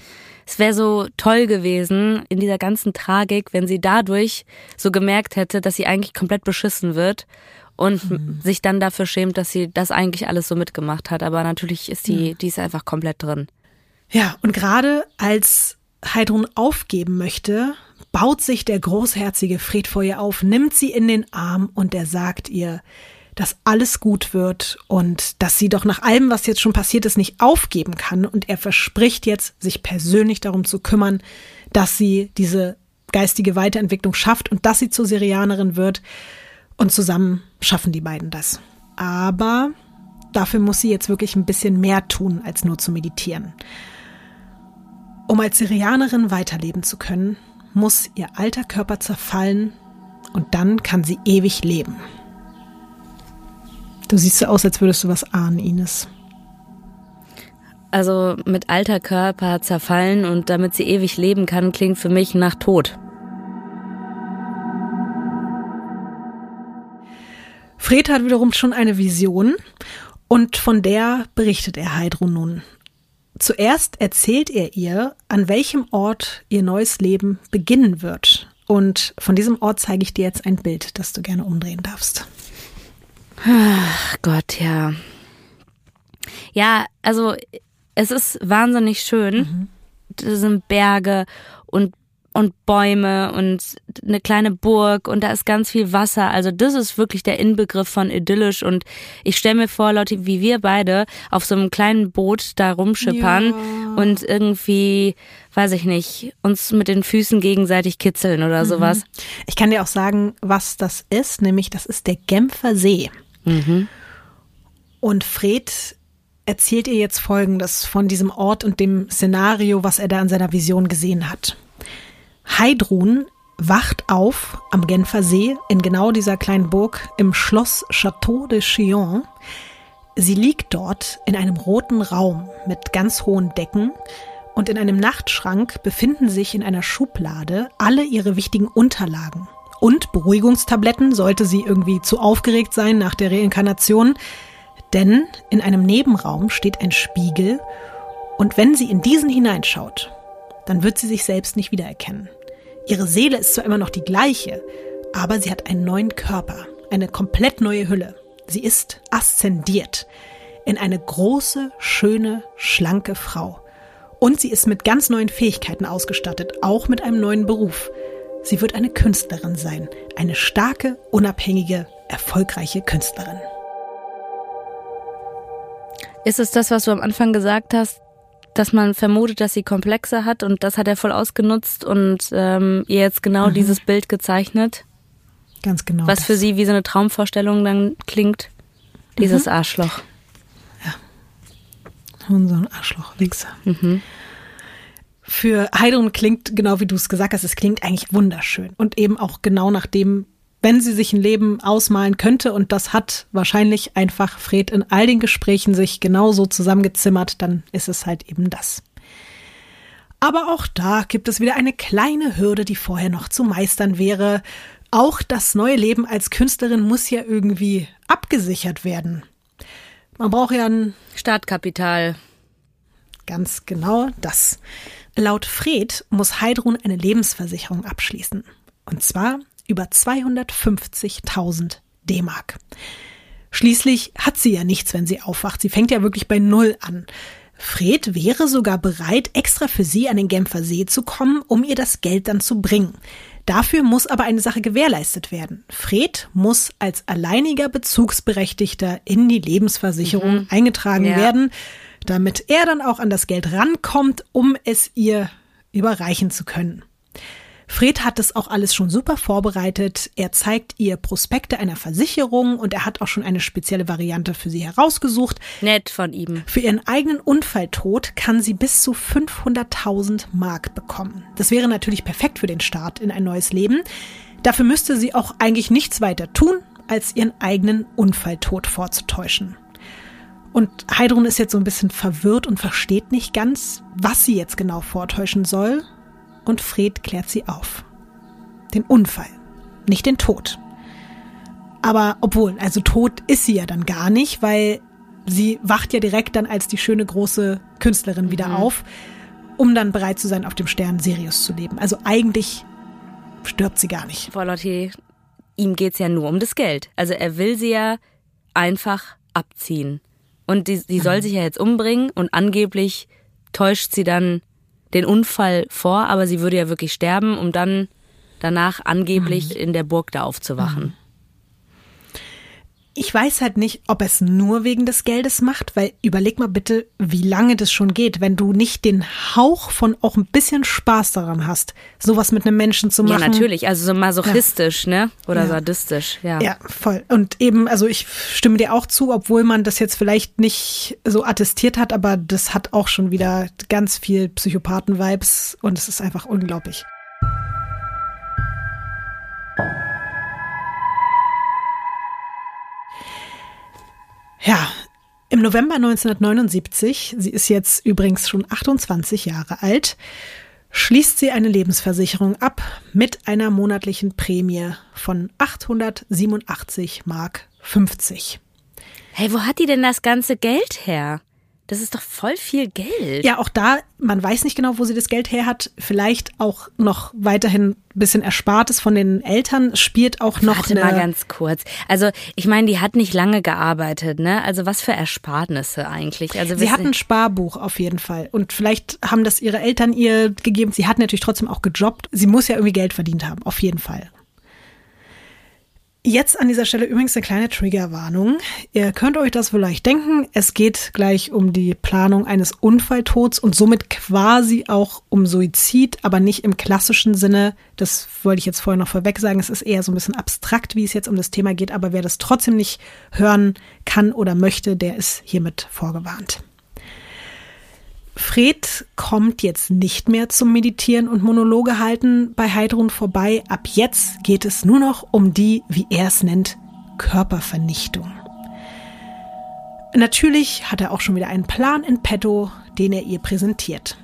[SPEAKER 1] es wäre so toll gewesen in dieser ganzen Tragik, wenn sie dadurch so gemerkt hätte, dass sie eigentlich komplett beschissen wird und mhm. sich dann dafür schämt, dass sie das eigentlich alles so mitgemacht hat. Aber natürlich ist die, die ist einfach komplett drin.
[SPEAKER 2] Ja, und gerade als Heidrun aufgeben möchte, baut sich der großherzige Fred vor ihr auf, nimmt sie in den Arm und er sagt ihr, dass alles gut wird und dass sie doch nach allem, was jetzt schon passiert ist, nicht aufgeben kann. Und er verspricht jetzt, sich persönlich darum zu kümmern, dass sie diese geistige Weiterentwicklung schafft und dass sie zur Syrianerin wird. Und zusammen schaffen die beiden das. Aber dafür muss sie jetzt wirklich ein bisschen mehr tun, als nur zu meditieren. Um als Syrianerin weiterleben zu können, muss ihr alter Körper zerfallen und dann kann sie ewig leben. Du siehst so aus, als würdest du was ahnen, Ines.
[SPEAKER 1] Also mit alter Körper zerfallen und damit sie ewig leben kann, klingt für mich nach Tod.
[SPEAKER 2] Fred hat wiederum schon eine Vision und von der berichtet er Heidrun nun. Zuerst erzählt er ihr, an welchem Ort ihr neues Leben beginnen wird. Und von diesem Ort zeige ich dir jetzt ein Bild, das du gerne umdrehen darfst.
[SPEAKER 1] Ach Gott, ja. Ja, also es ist wahnsinnig schön. Mhm. Das sind Berge und und Bäume und eine kleine Burg und da ist ganz viel Wasser. Also das ist wirklich der Inbegriff von idyllisch und ich stelle mir vor, Leute, wie wir beide auf so einem kleinen Boot da rumschippern ja. und irgendwie, weiß ich nicht, uns mit den Füßen gegenseitig kitzeln oder mhm. sowas.
[SPEAKER 2] Ich kann dir auch sagen, was das ist, nämlich das ist der Genfer See. Mhm. Und Fred erzählt ihr jetzt Folgendes von diesem Ort und dem Szenario, was er da in seiner Vision gesehen hat. Heidrun wacht auf am Genfer See in genau dieser kleinen Burg im Schloss Château de Chillon. Sie liegt dort in einem roten Raum mit ganz hohen Decken und in einem Nachtschrank befinden sich in einer Schublade alle ihre wichtigen Unterlagen. Und Beruhigungstabletten, sollte sie irgendwie zu aufgeregt sein nach der Reinkarnation. Denn in einem Nebenraum steht ein Spiegel und wenn sie in diesen hineinschaut, dann wird sie sich selbst nicht wiedererkennen. Ihre Seele ist zwar immer noch die gleiche, aber sie hat einen neuen Körper, eine komplett neue Hülle. Sie ist aszendiert in eine große, schöne, schlanke Frau. Und sie ist mit ganz neuen Fähigkeiten ausgestattet, auch mit einem neuen Beruf. Sie wird eine Künstlerin sein, eine starke, unabhängige, erfolgreiche Künstlerin.
[SPEAKER 1] Ist es das, was du am Anfang gesagt hast, dass man vermutet, dass sie Komplexe hat und das hat er voll ausgenutzt und ähm, ihr jetzt genau mhm. dieses Bild gezeichnet.
[SPEAKER 2] Ganz genau.
[SPEAKER 1] Was das. für sie wie so eine Traumvorstellung dann klingt. Dieses mhm. Arschloch.
[SPEAKER 2] Ja. Und so ein Arschloch-Wichser. Mhm. Für Heidrun klingt, genau wie du es gesagt hast, es klingt eigentlich wunderschön. Und eben auch genau nach dem, wenn sie sich ein Leben ausmalen könnte, und das hat wahrscheinlich einfach Fred in all den Gesprächen sich genauso zusammengezimmert, dann ist es halt eben das. Aber auch da gibt es wieder eine kleine Hürde, die vorher noch zu meistern wäre. Auch das neue Leben als Künstlerin muss ja irgendwie abgesichert werden. Man braucht ja ein
[SPEAKER 1] Startkapital.
[SPEAKER 2] Ganz genau das. Laut Fred muss Heidrun eine Lebensversicherung abschließen. Und zwar über 250.000 D-Mark. Schließlich hat sie ja nichts, wenn sie aufwacht. Sie fängt ja wirklich bei Null an. Fred wäre sogar bereit, extra für sie an den Genfer See zu kommen, um ihr das Geld dann zu bringen. Dafür muss aber eine Sache gewährleistet werden. Fred muss als alleiniger Bezugsberechtigter in die Lebensversicherung mhm. eingetragen ja. werden, damit er dann auch an das Geld rankommt, um es ihr überreichen zu können. Fred hat das auch alles schon super vorbereitet. Er zeigt ihr Prospekte einer Versicherung und er hat auch schon eine spezielle Variante für sie herausgesucht.
[SPEAKER 1] Nett von ihm.
[SPEAKER 2] Für ihren eigenen Unfalltod kann sie bis zu 500.000 Mark bekommen. Das wäre natürlich perfekt für den Start in ein neues Leben. Dafür müsste sie auch eigentlich nichts weiter tun, als ihren eigenen Unfalltod vorzutäuschen. Und Heidrun ist jetzt so ein bisschen verwirrt und versteht nicht ganz, was sie jetzt genau vortäuschen soll. Und Fred klärt sie auf. Den Unfall, nicht den Tod. Aber obwohl, also tot ist sie ja dann gar nicht, weil sie wacht ja direkt dann als die schöne große Künstlerin wieder mhm. auf, um dann bereit zu sein, auf dem Stern Sirius zu leben. Also eigentlich stirbt sie gar nicht.
[SPEAKER 1] Frau Lotti, ihm geht's ja nur um das Geld. Also er will sie ja einfach abziehen. Und die, die soll mhm. sich ja jetzt umbringen und angeblich täuscht sie dann den Unfall vor, aber sie würde ja wirklich sterben, um dann danach angeblich mhm. in der Burg da aufzuwachen. Mhm.
[SPEAKER 2] Ich weiß halt nicht, ob es nur wegen des Geldes macht, weil überleg mal bitte, wie lange das schon geht, wenn du nicht den Hauch von auch ein bisschen Spaß daran hast, sowas mit einem Menschen zu machen.
[SPEAKER 1] Ja, natürlich, also so masochistisch, ja. ne? Oder ja. sadistisch, ja.
[SPEAKER 2] Ja, voll. Und eben, also ich stimme dir auch zu, obwohl man das jetzt vielleicht nicht so attestiert hat, aber das hat auch schon wieder ganz viel Psychopathen-Vibes und es ist einfach unglaublich. Ja, im November 1979, sie ist jetzt übrigens schon 28 Jahre alt, schließt sie eine Lebensversicherung ab mit einer monatlichen Prämie von 887 Mark 50.
[SPEAKER 1] Hey, wo hat die denn das ganze Geld her? Das ist doch voll viel Geld.
[SPEAKER 2] Ja, auch da, man weiß nicht genau, wo sie das Geld her hat. Vielleicht auch noch weiterhin ein bisschen Erspartes von den Eltern. Spielt auch noch
[SPEAKER 1] Warte eine mal ganz kurz. Also, ich meine, die hat nicht lange gearbeitet, ne? Also, was für Ersparnisse eigentlich? Also,
[SPEAKER 2] sie hat ein Sparbuch auf jeden Fall. Und vielleicht haben das ihre Eltern ihr gegeben. Sie hat natürlich trotzdem auch gejobbt. Sie muss ja irgendwie Geld verdient haben, auf jeden Fall. Jetzt an dieser Stelle übrigens eine kleine Triggerwarnung. Ihr könnt euch das vielleicht denken. Es geht gleich um die Planung eines Unfalltods und somit quasi auch um Suizid, aber nicht im klassischen Sinne. Das wollte ich jetzt vorher noch vorweg sagen. Es ist eher so ein bisschen abstrakt, wie es jetzt um das Thema geht. Aber wer das trotzdem nicht hören kann oder möchte, der ist hiermit vorgewarnt. Fred kommt jetzt nicht mehr zum Meditieren und Monologe halten bei Heidrun vorbei. Ab jetzt geht es nur noch um die, wie er es nennt, Körpervernichtung. Natürlich hat er auch schon wieder einen Plan in petto, den er ihr präsentiert.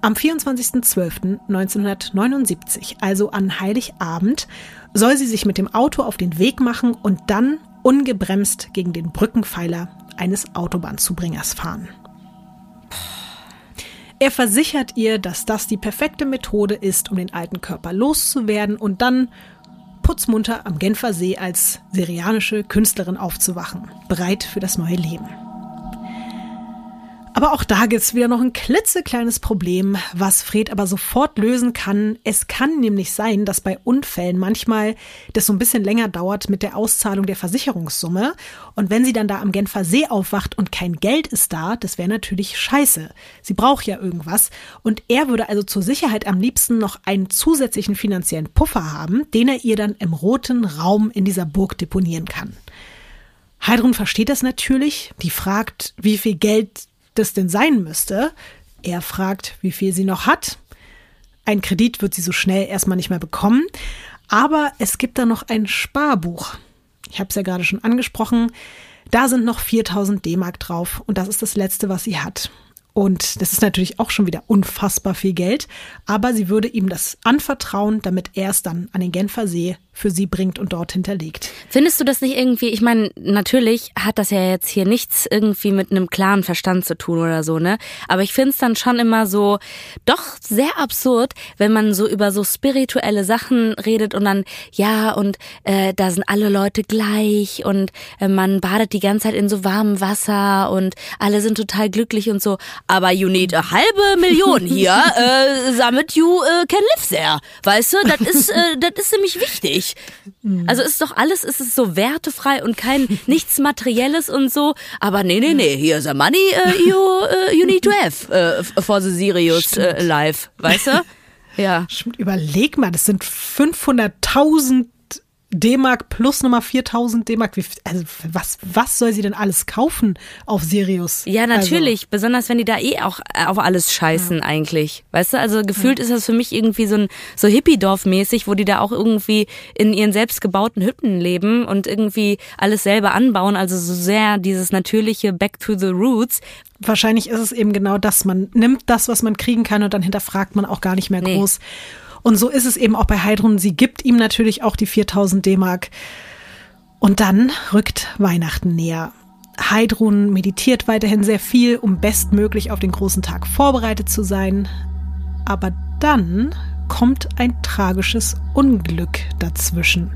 [SPEAKER 2] Am 24.12.1979, also an Heiligabend, soll sie sich mit dem Auto auf den Weg machen und dann ungebremst gegen den Brückenpfeiler eines Autobahnzubringers fahren. Er versichert ihr, dass das die perfekte Methode ist, um den alten Körper loszuwerden und dann putzmunter am Genfer See als syrianische Künstlerin aufzuwachen, bereit für das neue Leben. Aber auch da gibt's wieder noch ein klitzekleines Problem, was Fred aber sofort lösen kann. Es kann nämlich sein, dass bei Unfällen manchmal das so ein bisschen länger dauert mit der Auszahlung der Versicherungssumme. Und wenn sie dann da am Genfer See aufwacht und kein Geld ist da, das wäre natürlich scheiße. Sie braucht ja irgendwas. Und er würde also zur Sicherheit am liebsten noch einen zusätzlichen finanziellen Puffer haben, den er ihr dann im roten Raum in dieser Burg deponieren kann. Heidrun versteht das natürlich. Die fragt, wie viel Geld das denn sein müsste. Er fragt, wie viel sie noch hat. Ein Kredit wird sie so schnell erstmal nicht mehr bekommen. Aber es gibt da noch ein Sparbuch. Ich habe es ja gerade schon angesprochen. Da sind noch 4000 D-Mark drauf und das ist das letzte, was sie hat. Und das ist natürlich auch schon wieder unfassbar viel Geld. Aber sie würde ihm das anvertrauen, damit er es dann an den Genfer See für sie bringt und dort hinterlegt.
[SPEAKER 1] Findest du das nicht irgendwie, ich meine, natürlich hat das ja jetzt hier nichts irgendwie mit einem klaren Verstand zu tun oder so, ne? Aber ich finde es dann schon immer so doch sehr absurd, wenn man so über so spirituelle Sachen redet und dann, ja, und äh, da sind alle Leute gleich und äh, man badet die ganze Zeit in so warmem Wasser und alle sind total glücklich und so. Aber you need a halbe Million hier, <laughs> äh, damit you äh, can live there. Weißt du, das ist, äh, das ist nämlich wichtig Mhm. Also ist doch alles, ist es so wertefrei und kein <laughs> nichts Materielles und so. Aber nee, nee, nee, here's the money uh, you, uh, you need to have uh, for the Sirius uh, life, weißt du? <laughs> Ja.
[SPEAKER 2] Überleg mal, das sind 500.000 D-Mark plus nochmal 4000 D-Mark. Also was, was soll sie denn alles kaufen auf Sirius?
[SPEAKER 1] Ja,
[SPEAKER 2] Also,
[SPEAKER 1] natürlich. Besonders wenn die da eh auch äh, auf alles scheißen eigentlich. Weißt du, also gefühlt ist das für mich irgendwie so ein so Hippie-Dorf-mäßig, wo die da auch irgendwie in ihren selbstgebauten Hütten leben und irgendwie alles selber anbauen. Also so sehr dieses natürliche Back to the Roots.
[SPEAKER 2] wahrscheinlich ist es eben genau das. Man nimmt das, was man kriegen kann und dann hinterfragt man auch gar nicht mehr
[SPEAKER 1] Nee.
[SPEAKER 2] Und so ist es eben auch bei Heidrun. Sie gibt ihm natürlich auch die 4000 D-Mark. Und dann rückt Weihnachten näher. Heidrun meditiert weiterhin sehr viel, um bestmöglich auf den großen Tag vorbereitet zu sein. Aber dann kommt ein tragisches Unglück dazwischen.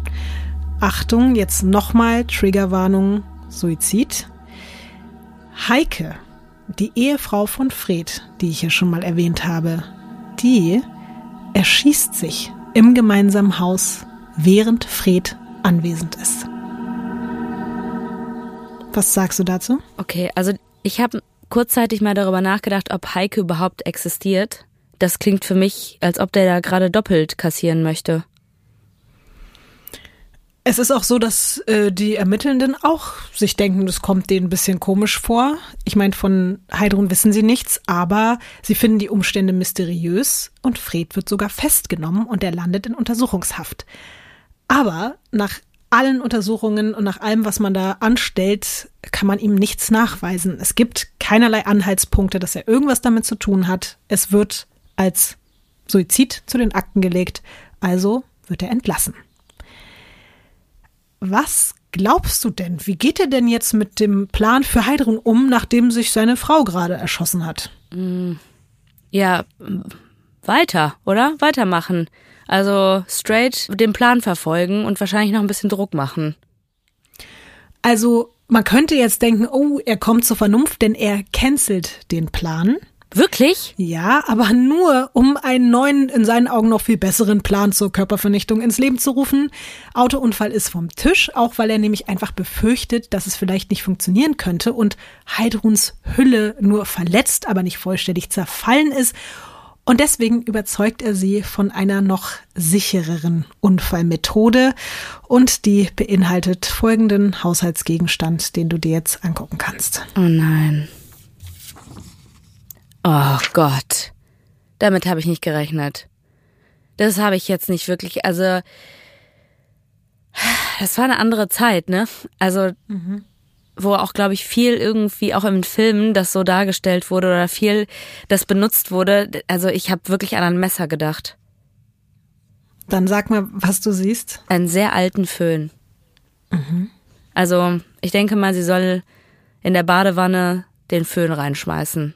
[SPEAKER 2] Achtung, jetzt nochmal Triggerwarnung, Suizid. Heike, die Ehefrau von Fred, die ich ja schon mal erwähnt habe, die erschießt sich im gemeinsamen Haus, während Fred anwesend ist. Was sagst du dazu?
[SPEAKER 1] Okay, also ich habe kurzzeitig mal darüber nachgedacht, ob Heike überhaupt existiert. Das klingt für mich, als ob der da gerade doppelt kassieren möchte.
[SPEAKER 2] Es ist auch so, dass äh, die Ermittelnden auch sich denken, das kommt denen ein bisschen komisch vor. Ich meine, von Heidrun wissen sie nichts, aber sie finden die Umstände mysteriös und Fred wird sogar festgenommen und er landet in Untersuchungshaft. Aber nach allen Untersuchungen und nach allem, was man da anstellt, kann man ihm nichts nachweisen. Es gibt keinerlei Anhaltspunkte, dass er irgendwas damit zu tun hat. Es wird als Suizid zu den Akten gelegt, also wird er entlassen. Was glaubst du denn? Wie geht er denn jetzt mit dem Plan für Heidrun um, nachdem sich seine Frau gerade erschossen hat?
[SPEAKER 1] Ja, m, weiter, oder? Weitermachen. Also straight den Plan verfolgen und wahrscheinlich noch ein bisschen Druck machen.
[SPEAKER 2] Also, man könnte jetzt denken, oh, er kommt zur Vernunft, denn er cancelt den Plan.
[SPEAKER 1] Wirklich?
[SPEAKER 2] Ja, aber nur, um einen neuen, in seinen Augen noch viel besseren Plan zur Körpervernichtung ins Leben zu rufen. Autounfall ist vom Tisch, auch weil er nämlich einfach befürchtet, dass es vielleicht nicht funktionieren könnte und Heidruns Hülle nur verletzt, aber nicht vollständig zerfallen ist. Und deswegen überzeugt er sie von einer noch sichereren Unfallmethode und die beinhaltet folgenden Haushaltsgegenstand, den du dir jetzt angucken kannst.
[SPEAKER 1] Oh nein. Oh Gott. Damit habe ich nicht gerechnet. Das habe ich jetzt nicht wirklich, also das war eine andere Zeit, ne? Also wo auch glaube ich viel irgendwie auch im Filmen das so dargestellt wurde oder viel das benutzt wurde. Also ich habe wirklich an ein Messer gedacht.
[SPEAKER 2] Dann sag mal, was du siehst.
[SPEAKER 1] Einen sehr alten Föhn. Also ich denke mal, sie soll in der Badewanne den Föhn reinschmeißen.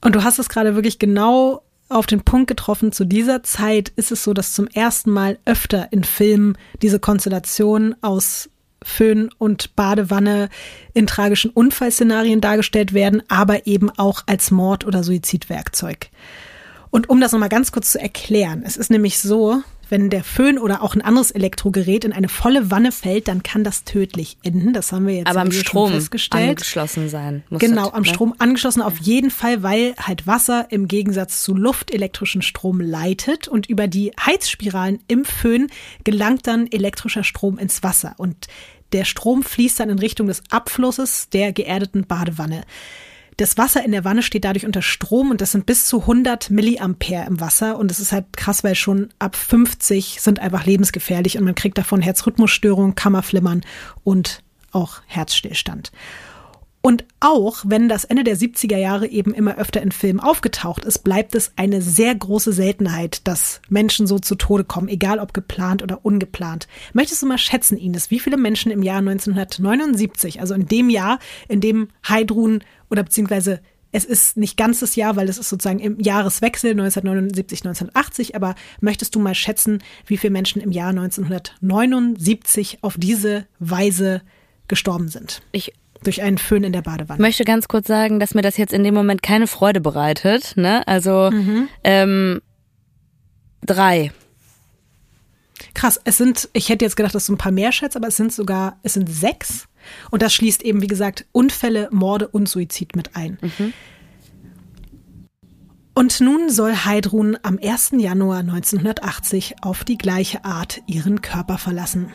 [SPEAKER 2] Und du hast es gerade wirklich genau auf den Punkt getroffen. Zu dieser Zeit ist es so, dass zum ersten Mal öfter in Filmen diese Konstellation aus Föhn und Badewanne in tragischen Unfallszenarien dargestellt werden, aber eben auch als Mord- oder Suizidwerkzeug. Und um das nochmal ganz kurz zu erklären, es ist nämlich so, wenn der Föhn oder auch ein anderes Elektrogerät in eine volle Wanne fällt, dann kann das tödlich enden. Das haben wir jetzt
[SPEAKER 1] Aber am Strom
[SPEAKER 2] festgestellt.
[SPEAKER 1] angeschlossen sein.
[SPEAKER 2] Genau,
[SPEAKER 1] das,
[SPEAKER 2] am
[SPEAKER 1] ne?
[SPEAKER 2] Strom angeschlossen auf jeden Fall, weil halt Wasser im Gegensatz zu Luft elektrischen Strom leitet und über die Heizspiralen im Föhn gelangt dann elektrischer Strom ins Wasser und der Strom fließt dann in Richtung des Abflusses der geerdeten Badewanne. Das Wasser in der Wanne steht dadurch unter Strom und das sind bis zu 100 Milliampere im Wasser und es ist halt krass, weil schon ab 50 sind einfach lebensgefährlich und man kriegt davon Herzrhythmusstörungen, Kammerflimmern und auch Herzstillstand. Und auch wenn das Ende der 70er Jahre eben immer öfter in Filmen aufgetaucht ist, bleibt es eine sehr große Seltenheit, dass Menschen so zu Tode kommen, egal ob geplant oder ungeplant. Möchtest du mal schätzen, Ines, wie viele Menschen im Jahr 1979, also in dem Jahr, in dem Heidrun oder beziehungsweise es ist nicht ganzes Jahr, weil es ist sozusagen im Jahreswechsel 1979, 1980, aber möchtest du mal schätzen, wie viele Menschen im Jahr 1979 auf diese Weise gestorben sind?
[SPEAKER 1] Ich
[SPEAKER 2] Durch einen Föhn in der Badewanne.
[SPEAKER 1] möchte ganz kurz sagen, dass mir das jetzt in dem Moment keine Freude bereitet. Ne? Also ähm, drei.
[SPEAKER 2] Krass, es sind, ich hätte jetzt gedacht, dass du ein paar mehr schätzt, aber es sind sogar, es sind sechs. Und das schließt eben, wie gesagt, Unfälle, Morde und Suizid mit ein. Und nun soll Heidrun am 1. Januar 1980 auf die gleiche Art ihren Körper verlassen.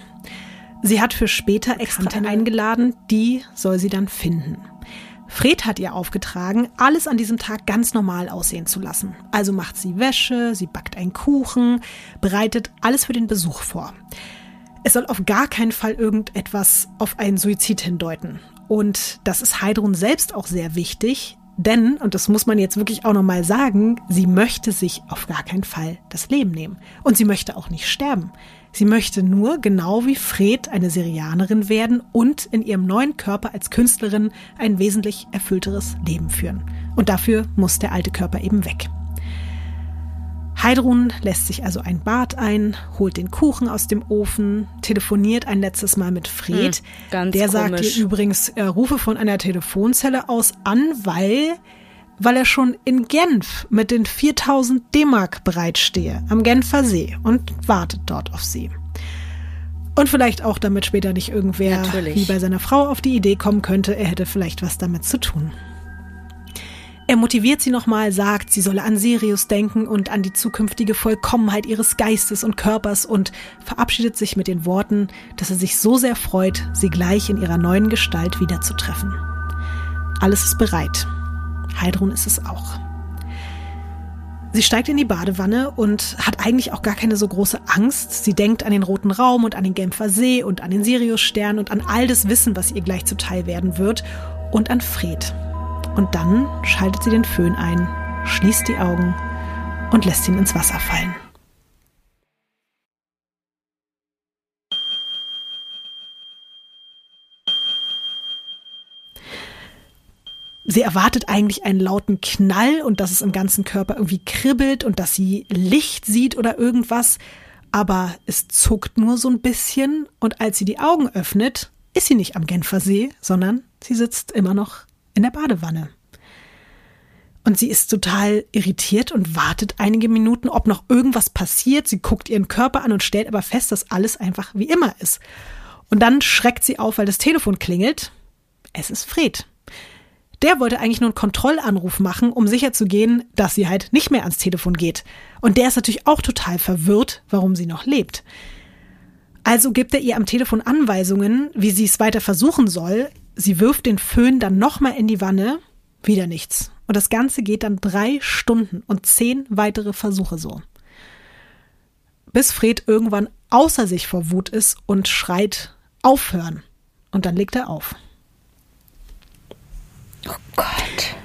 [SPEAKER 2] Sie hat für später extra eingeladen, die soll sie dann finden. Fred hat ihr aufgetragen, alles an diesem Tag ganz normal aussehen zu lassen. Also macht sie Wäsche, sie backt einen Kuchen, bereitet alles für den Besuch vor. Es soll auf gar keinen Fall irgendetwas auf einen Suizid hindeuten. Und das ist Heidrun selbst auch sehr wichtig, denn, und das muss man jetzt wirklich auch nochmal sagen, sie möchte sich auf gar keinen Fall das Leben nehmen. Und sie möchte auch nicht sterben. Sie möchte nur, genau wie Fred, eine Syrianerin werden und in ihrem neuen Körper als Künstlerin ein wesentlich erfüllteres Leben führen. Und dafür muss der alte Körper eben weg. Heidrun lässt sich also ein Bad ein, holt den Kuchen aus dem Ofen, telefoniert ein letztes Mal mit Fred.
[SPEAKER 1] Hm,
[SPEAKER 2] der
[SPEAKER 1] komisch.
[SPEAKER 2] sagt ihr übrigens, er rufe von einer Telefonzelle aus an, weil weil er schon in Genf mit den 4000 D-Mark bereitstehe, am Genfer See und wartet dort auf sie. Und vielleicht auch, damit später nicht irgendwer
[SPEAKER 1] Natürlich.
[SPEAKER 2] wie bei seiner Frau auf die Idee kommen könnte, er hätte vielleicht was damit zu tun. Er motiviert sie nochmal, sagt, sie solle an Sirius denken und an die zukünftige Vollkommenheit ihres Geistes und Körpers und verabschiedet sich mit den Worten, dass er sich so sehr freut, sie gleich in ihrer neuen Gestalt wiederzutreffen. Alles ist bereit. Heidrun ist es auch. Sie steigt in die Badewanne und hat eigentlich auch gar keine so große Angst. Sie denkt an den Roten Raum und an den Genfer See und an den Siriusstern und an all das Wissen, was ihr gleich zuteil werden wird und an Fred. Und dann schaltet sie den Föhn ein, schließt die Augen und lässt ihn ins Wasser fallen. Sie erwartet eigentlich einen lauten Knall und dass es im ganzen Körper irgendwie kribbelt und dass sie Licht sieht oder irgendwas. Aber es zuckt nur so ein bisschen und als sie die Augen öffnet, ist sie nicht am Genfer See, sondern sie sitzt immer noch in der Badewanne. Und sie ist total irritiert und wartet einige Minuten, ob noch irgendwas passiert. Sie guckt ihren Körper an und stellt aber fest, dass alles einfach wie immer ist. Und dann schreckt sie auf, weil das Telefon klingelt. Es ist Fred. Der wollte eigentlich nur einen Kontrollanruf machen, um sicherzugehen, dass sie halt nicht mehr ans Telefon geht. Und der ist natürlich auch total verwirrt, warum sie noch lebt. Also gibt er ihr am Telefon Anweisungen, wie sie es weiter versuchen soll. Sie wirft den Föhn dann nochmal in die Wanne. Wieder nichts. Und das Ganze geht dann drei Stunden und zehn weitere Versuche so. Bis Fred irgendwann außer sich vor Wut ist und schreit, aufhören. Und dann legt er auf.
[SPEAKER 1] Oh Gott.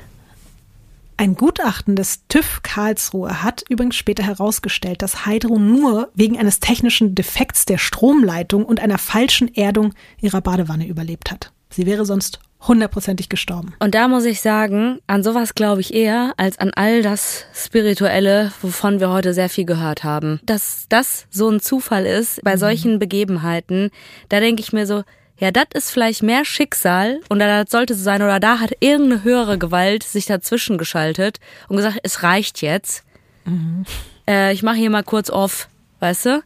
[SPEAKER 2] Ein Gutachten des TÜV Karlsruhe hat übrigens später herausgestellt, dass Heidrun nur wegen eines technischen Defekts der Stromleitung und einer falschen Erdung ihrer Badewanne überlebt hat. Sie wäre sonst hundertprozentig gestorben.
[SPEAKER 1] Und da muss ich sagen, an sowas glaube ich eher als an all das Spirituelle, wovon wir heute sehr viel gehört haben. Dass das so ein Zufall ist bei solchen Begebenheiten, da denke ich mir so, ja, das ist vielleicht mehr Schicksal und das sollte so sein oder da hat irgendeine höhere Gewalt sich dazwischen geschaltet und gesagt, es reicht jetzt. Äh, ich mache hier mal kurz off, weißt du?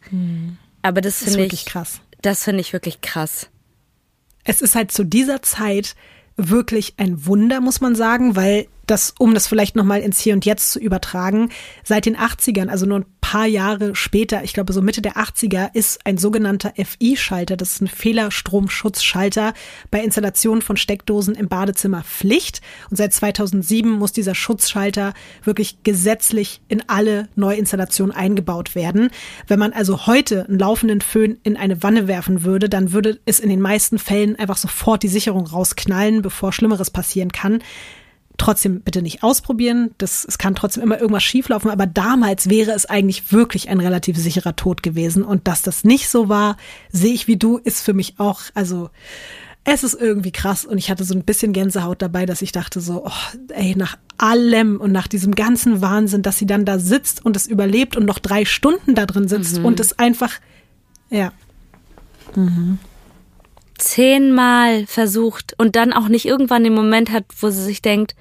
[SPEAKER 1] Aber das
[SPEAKER 2] Das ist
[SPEAKER 1] finde
[SPEAKER 2] wirklich
[SPEAKER 1] ich,
[SPEAKER 2] krass.
[SPEAKER 1] das finde ich wirklich krass.
[SPEAKER 2] Es ist halt zu dieser Zeit wirklich ein Wunder, muss man sagen, weil das, um das vielleicht nochmal ins Hier und Jetzt zu übertragen, seit den 80ern, also nur ein paar Jahre später, ich glaube so Mitte der 80er, ist ein sogenannter FI-Schalter, das ist ein Fehlerstromschutzschalter bei Installation von Steckdosen im Badezimmer Pflicht. Und seit 2007 muss dieser Schutzschalter wirklich gesetzlich in alle Neuinstallationen eingebaut werden. Wenn man also heute einen laufenden Föhn in eine Wanne werfen würde, dann würde es in den meisten Fällen einfach sofort die Sicherung rausknallen, bevor Schlimmeres passieren kann. Trotzdem bitte nicht ausprobieren. Das, es kann trotzdem immer irgendwas schieflaufen, aber damals wäre es eigentlich wirklich ein relativ sicherer Tod gewesen. Und dass das nicht so war, sehe ich wie du, ist für mich auch, also es ist irgendwie krass und ich hatte so ein bisschen Gänsehaut dabei, dass ich dachte so, oh, ey, nach allem und nach diesem ganzen Wahnsinn, dass sie dann da sitzt und es überlebt und noch drei Stunden da drin sitzt und es einfach, ja,
[SPEAKER 1] zehnmal versucht und dann auch nicht irgendwann den Moment hat, wo sie sich denkt,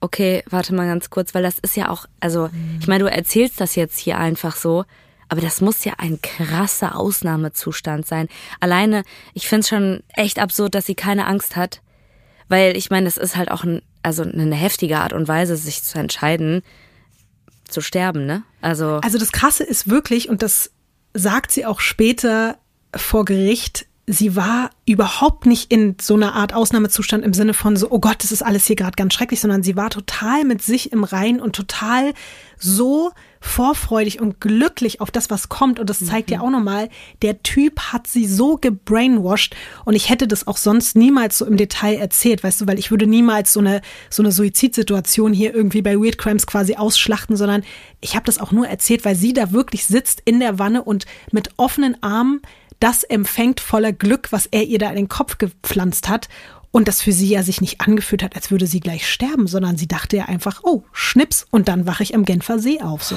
[SPEAKER 1] okay, warte mal ganz kurz, weil das ist ja auch, also ich meine, du erzählst das jetzt hier einfach so, aber das muss ja ein krasser Ausnahmezustand sein. Alleine, ich find's schon echt absurd, dass sie keine Angst hat, weil ich meine, das ist halt auch ein, also eine heftige Art und Weise, sich zu entscheiden, zu sterben, ne? Also.
[SPEAKER 2] Also das Krasse ist wirklich, und das sagt sie auch später vor Gericht, sie war überhaupt nicht in so einer Art Ausnahmezustand im Sinne von so, oh Gott, das ist alles hier gerade ganz schrecklich, sondern sie war total mit sich im Rein und total so vorfreudig und glücklich auf das, was kommt. Und das zeigt mhm. ja auch nochmal, der Typ hat sie so gebrainwashed. Und ich hätte das auch sonst niemals so im Detail erzählt, weißt du, weil ich würde niemals so eine, so eine Suizidsituation hier irgendwie bei Weird Crimes quasi ausschlachten, sondern ich habe das auch nur erzählt, weil sie da wirklich sitzt in der Wanne und mit offenen Armen das empfängt voller Glück, was er ihr da in den Kopf gepflanzt hat. Und das für sie ja sich nicht angefühlt hat, als würde sie gleich sterben, sondern sie dachte ja einfach, oh, Schnips, und dann wache ich am Genfer See auf. So.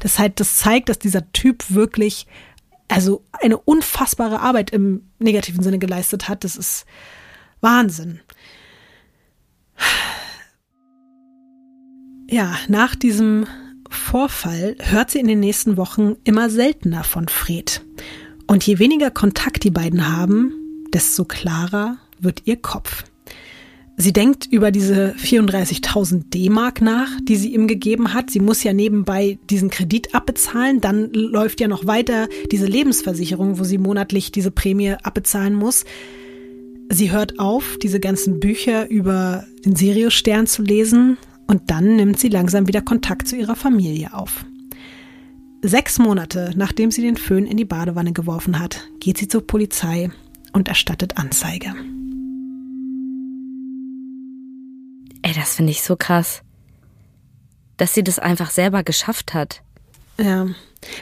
[SPEAKER 2] Das, halt, das zeigt, dass dieser Typ wirklich also eine unfassbare Arbeit im negativen Sinne geleistet hat. Das ist Wahnsinn. Ja, nach diesem Vorfall hört sie in den nächsten Wochen immer seltener von Fred. Und je weniger Kontakt die beiden haben, desto klarer wird ihr Kopf. Sie denkt über diese 34.000 D-Mark nach, die sie ihm gegeben hat. Sie muss ja nebenbei diesen Kredit abbezahlen. Dann läuft ja noch weiter diese Lebensversicherung, wo sie monatlich diese Prämie abbezahlen muss. Sie hört auf, diese ganzen Bücher über den Sirius-Stern zu lesen und dann nimmt sie langsam wieder Kontakt zu ihrer Familie auf. Sechs Monate nachdem sie den Föhn in die Badewanne geworfen hat, geht sie zur Polizei und erstattet Anzeige.
[SPEAKER 1] Ey, das finde ich so krass, dass sie das einfach selber geschafft hat.
[SPEAKER 2] Ja.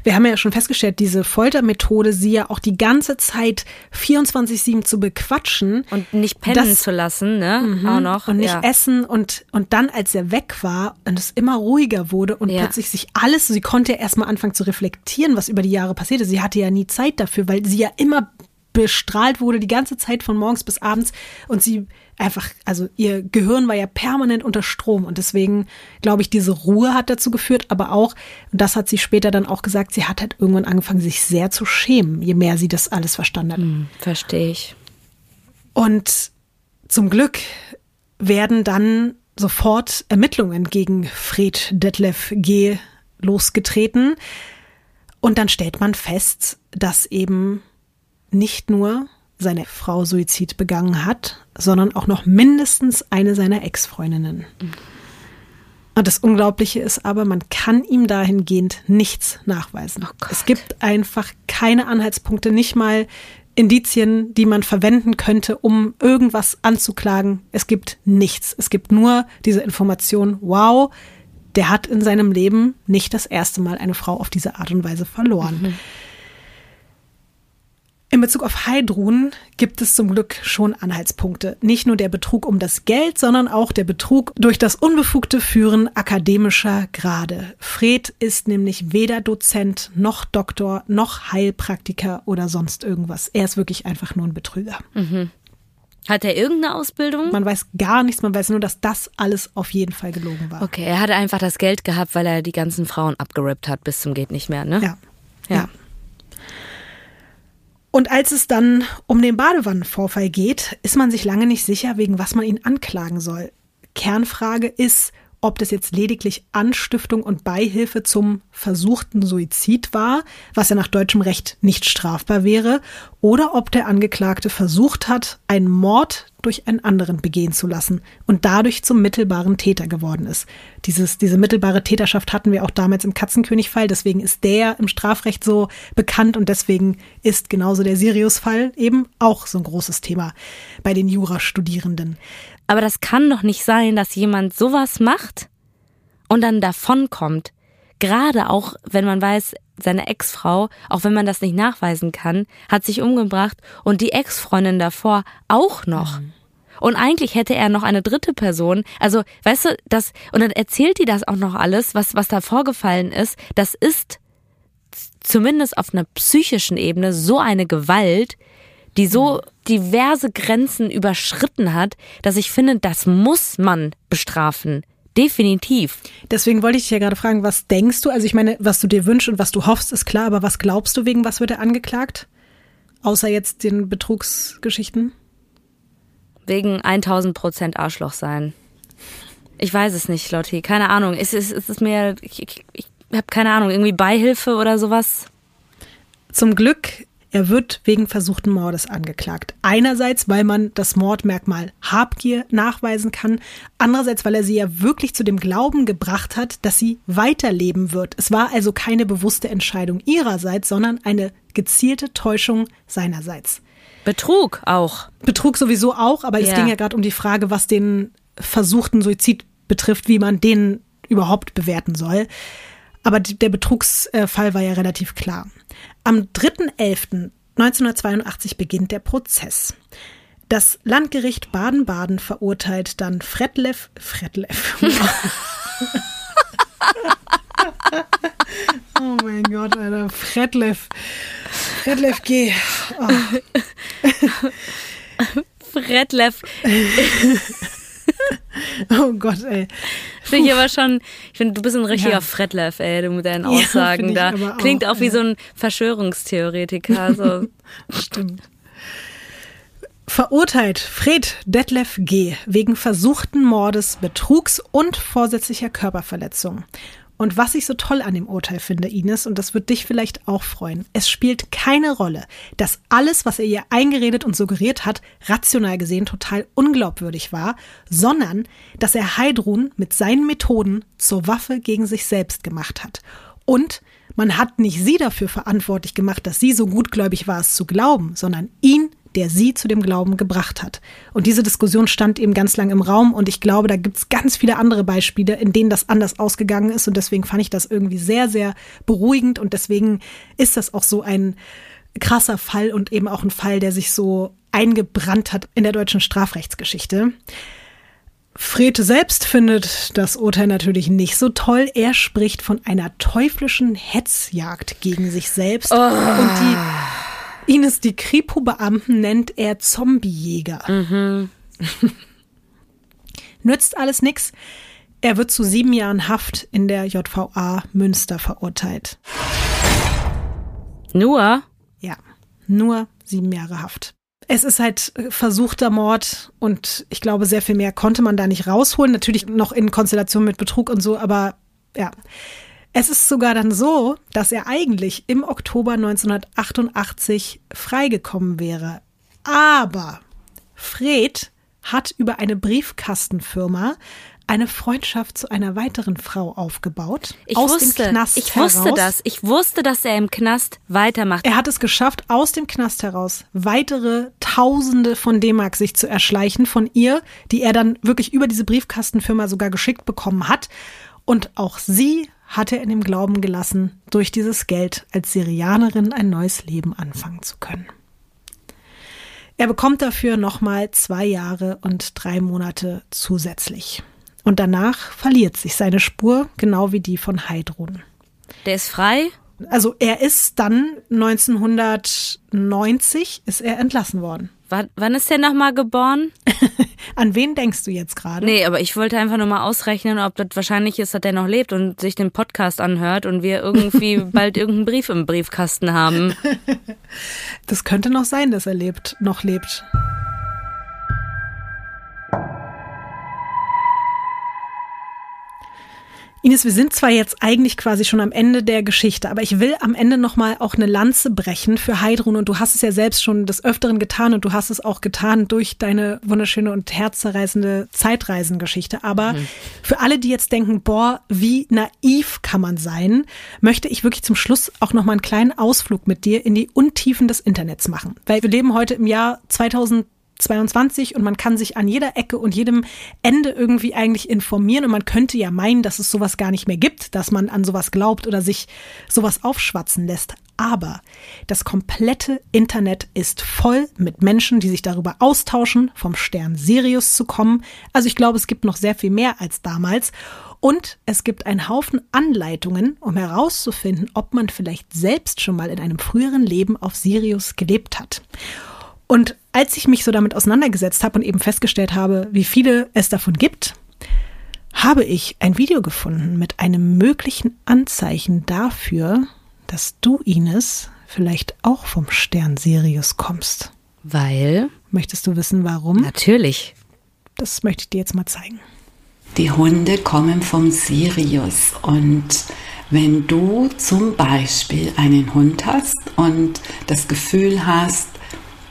[SPEAKER 2] Wir haben ja schon festgestellt, diese Foltermethode, sie ja auch die ganze Zeit 24-7 zu bequatschen.
[SPEAKER 1] Und nicht pennen das, zu lassen, ne?
[SPEAKER 2] Mhm, auch noch. Und nicht ja. essen und, und dann, als er weg war und es immer ruhiger wurde und ja. plötzlich sich alles, sie konnte ja erstmal anfangen zu reflektieren, was über die Jahre passierte. Sie hatte ja nie Zeit dafür, weil sie ja immer bestrahlt wurde die ganze Zeit von morgens bis abends und sie einfach, also ihr Gehirn war ja permanent unter Strom und deswegen glaube ich, diese Ruhe hat dazu geführt, aber auch, und das hat sie später dann auch gesagt, sie hat halt irgendwann angefangen, sich sehr zu schämen, je mehr sie das alles verstanden hat. Hm,
[SPEAKER 1] verstehe ich.
[SPEAKER 2] Und zum Glück werden dann sofort Ermittlungen gegen Fred Detlef G. losgetreten. Und dann stellt man fest, dass eben nicht nur seine Frau Suizid begangen hat, sondern auch noch mindestens eine seiner Ex-Freundinnen. Und das Unglaubliche ist aber, man kann ihm dahingehend nichts nachweisen. Oh es gibt einfach keine Anhaltspunkte, nicht mal Indizien, die man verwenden könnte, um irgendwas anzuklagen. Es gibt nichts. Es gibt nur diese Information, wow, der hat in seinem Leben nicht das erste Mal eine Frau auf diese Art und Weise verloren. Mhm. In Bezug auf Heidrun gibt es zum Glück schon Anhaltspunkte. Nicht nur der Betrug um das Geld, sondern auch der Betrug durch das unbefugte Führen akademischer Grade. Fred ist nämlich weder Dozent noch Doktor noch Heilpraktiker oder sonst irgendwas. Er ist wirklich einfach nur ein Betrüger.
[SPEAKER 1] Mhm. Hat er irgendeine Ausbildung?
[SPEAKER 2] Man weiß gar nichts, man weiß nur, dass das alles auf jeden Fall gelogen war.
[SPEAKER 1] Okay, er hatte einfach das Geld gehabt, weil er die ganzen Frauen abgerippt hat bis zum geht nicht mehr, ne?
[SPEAKER 2] Ja. ja. ja. Und als es dann um den Badewannenvorfall geht, ist man sich lange nicht sicher, wegen was man ihn anklagen soll. Kernfrage ist, ob das jetzt lediglich Anstiftung und Beihilfe zum versuchten Suizid war, was ja nach deutschem Recht nicht strafbar wäre, oder ob der Angeklagte versucht hat, einen Mord durch einen anderen begehen zu lassen und dadurch zum mittelbaren Täter geworden ist. Dieses, diese mittelbare Täterschaft hatten wir auch damals im Katzenkönig-Fall, deswegen ist der im Strafrecht so bekannt und deswegen ist genauso der Sirius-Fall eben auch so ein großes Thema bei den Jurastudierenden.
[SPEAKER 1] Aber das kann doch nicht sein, dass jemand sowas macht und dann davonkommt. Gerade auch, wenn man weiß, seine Ex-Frau, auch wenn man das nicht nachweisen kann, hat sich umgebracht und die Ex-Freundin davor auch noch. Mhm. Und eigentlich hätte er noch eine dritte Person. Also, weißt du, das, und dann erzählt die das auch noch alles, was, was da vorgefallen ist. Das ist zumindest auf einer psychischen Ebene so eine Gewalt, die so diverse Grenzen überschritten hat, dass ich finde, das muss man bestrafen. Definitiv.
[SPEAKER 2] Deswegen wollte ich dich ja gerade fragen, was denkst du? Also ich meine, was du dir wünschst und was du hoffst, ist klar, aber was glaubst du, wegen was wird er angeklagt? Außer jetzt den Betrugsgeschichten?
[SPEAKER 1] Wegen 1000 Prozent Arschloch sein. Ich weiß es nicht, Lotti. Keine Ahnung. Es ist, es ist mir, ich, ich, ich habe keine Ahnung, irgendwie Beihilfe oder sowas.
[SPEAKER 2] Zum Glück, er wird wegen versuchten Mordes angeklagt. Einerseits, weil man das Mordmerkmal Habgier nachweisen kann. Andererseits, weil er sie ja wirklich zu dem Glauben gebracht hat, dass sie weiterleben wird. Es war also keine bewusste Entscheidung ihrerseits, sondern eine gezielte Täuschung seinerseits.
[SPEAKER 1] Betrug auch.
[SPEAKER 2] Betrug sowieso auch, aber es
[SPEAKER 1] Ja.
[SPEAKER 2] ging ja gerade um die Frage, was den versuchten Suizid betrifft, wie man den überhaupt bewerten soll. Aber die- der Betrugsfall war ja relativ klar. Am 3.11.1982 beginnt der Prozess. Das Landgericht Baden-Baden verurteilt dann Fredlev, Fredlev. <laughs> oh mein Gott, Alter, Fredlev. Fredlev G. Oh. <laughs>
[SPEAKER 1] Fredlev. <laughs> <laughs>
[SPEAKER 2] Oh Gott, ey.
[SPEAKER 1] Finde ich aber schon, ich finde, du bist ein richtiger
[SPEAKER 2] Ja.
[SPEAKER 1] Fredlev, ey, du mit deinen <laughs>
[SPEAKER 2] Ja,
[SPEAKER 1] Aussagen
[SPEAKER 2] ich
[SPEAKER 1] da.
[SPEAKER 2] auch,
[SPEAKER 1] Klingt auch wie
[SPEAKER 2] ja.
[SPEAKER 1] so ein Verschwörungstheoretiker. So. <laughs>
[SPEAKER 2] Stimmt. Verurteilt Fred Detlef G. wegen versuchten Mordes, Betrugs und vorsätzlicher Körperverletzung. Und was ich so toll an dem Urteil finde, Ines, und das wird dich vielleicht auch freuen, es spielt keine Rolle, dass alles, was er ihr eingeredet und suggeriert hat, rational gesehen total unglaubwürdig war, sondern dass er Heidrun mit seinen Methoden zur Waffe gegen sich selbst gemacht hat. Und man hat nicht sie dafür verantwortlich gemacht, dass sie so gutgläubig war, es zu glauben, sondern ihn, der sie zu dem Glauben gebracht hat. Und diese Diskussion stand eben ganz lang im Raum und ich glaube, da gibt's ganz viele andere Beispiele, in denen das anders ausgegangen ist und deswegen fand ich das irgendwie sehr, sehr beruhigend und deswegen ist das auch so ein krasser Fall und eben auch ein Fall, der sich so eingebrannt hat in der deutschen Strafrechtsgeschichte. Frete selbst findet das Urteil natürlich nicht so toll. Er spricht von einer teuflischen Hetzjagd gegen sich selbst. Und die Ines, die Kripo-Beamten nennt er Zombiejäger. <laughs> Nützt alles nix. Er wird zu sieben Jahren Haft in der JVA Münster verurteilt.
[SPEAKER 1] Nur,
[SPEAKER 2] Ja, nur sieben Jahre Haft. Es ist halt äh, versuchter Mord und ich glaube, sehr viel mehr konnte man da nicht rausholen. Natürlich noch in Konstellation mit Betrug und so, aber ja. Es ist sogar dann so, dass er eigentlich im Oktober 1988 freigekommen wäre. Aber Fred hat über eine Briefkastenfirma eine Freundschaft zu einer weiteren Frau aufgebaut.
[SPEAKER 1] ich
[SPEAKER 2] aus
[SPEAKER 1] wusste,
[SPEAKER 2] dem Knast
[SPEAKER 1] ich wusste
[SPEAKER 2] heraus.
[SPEAKER 1] das. Ich wusste, dass er im Knast weitermacht.
[SPEAKER 2] Er hat es geschafft, aus dem Knast heraus weitere Tausende von D-Mark sich zu erschleichen von ihr, die er dann wirklich über diese Briefkastenfirma sogar geschickt bekommen hat. Und auch sie hat er in dem Glauben gelassen, durch dieses Geld als Syrianerin ein neues Leben anfangen zu können. Er bekommt dafür nochmal zwei Jahre und drei Monate zusätzlich. Und danach verliert sich seine Spur, genau wie die von Heidrun.
[SPEAKER 1] Der ist frei.
[SPEAKER 2] Also er ist dann 1990 ist er entlassen worden.
[SPEAKER 1] Wann, wann ist der nochmal geboren? <laughs>
[SPEAKER 2] An wen denkst du jetzt gerade?
[SPEAKER 1] Nee, aber ich wollte einfach nur mal ausrechnen, ob das wahrscheinlich ist, dass der noch lebt und sich den Podcast anhört und wir irgendwie <laughs> bald irgendeinen Brief im Briefkasten haben.
[SPEAKER 2] Das könnte noch sein, dass er lebt, noch lebt. Ines, wir sind zwar jetzt eigentlich quasi schon am Ende der Geschichte, aber ich will am Ende nochmal auch eine Lanze brechen für Heidrun und du hast es ja selbst schon des Öfteren getan und du hast es auch getan durch deine wunderschöne und herzzerreißende Zeitreisengeschichte. Aber für alle, die jetzt denken, boah, wie naiv kann man sein, möchte ich wirklich zum Schluss auch nochmal einen kleinen Ausflug mit dir in die Untiefen des Internets machen. Weil wir leben heute im Jahr 2000 22 und man kann sich an jeder Ecke und jedem Ende irgendwie eigentlich informieren und man könnte ja meinen, dass es sowas gar nicht mehr gibt, dass man an sowas glaubt oder sich sowas aufschwatzen lässt. Aber das komplette Internet ist voll mit Menschen, die sich darüber austauschen, vom Stern Sirius zu kommen. Also ich glaube, es gibt noch sehr viel mehr als damals. Und es gibt einen Haufen Anleitungen, um herauszufinden, ob man vielleicht selbst schon mal in einem früheren Leben auf Sirius gelebt hat. Und als ich mich so damit auseinandergesetzt habe und eben festgestellt habe, wie viele es davon gibt, habe ich ein Video gefunden mit einem möglichen Anzeichen dafür, dass du, Ines, vielleicht auch vom Stern Sirius kommst.
[SPEAKER 1] Weil,
[SPEAKER 2] Möchtest du wissen, warum?
[SPEAKER 1] natürlich.
[SPEAKER 2] Das möchte ich dir jetzt mal zeigen.
[SPEAKER 3] Die Hunde kommen vom Sirius und wenn du zum Beispiel einen Hund hast und das Gefühl hast,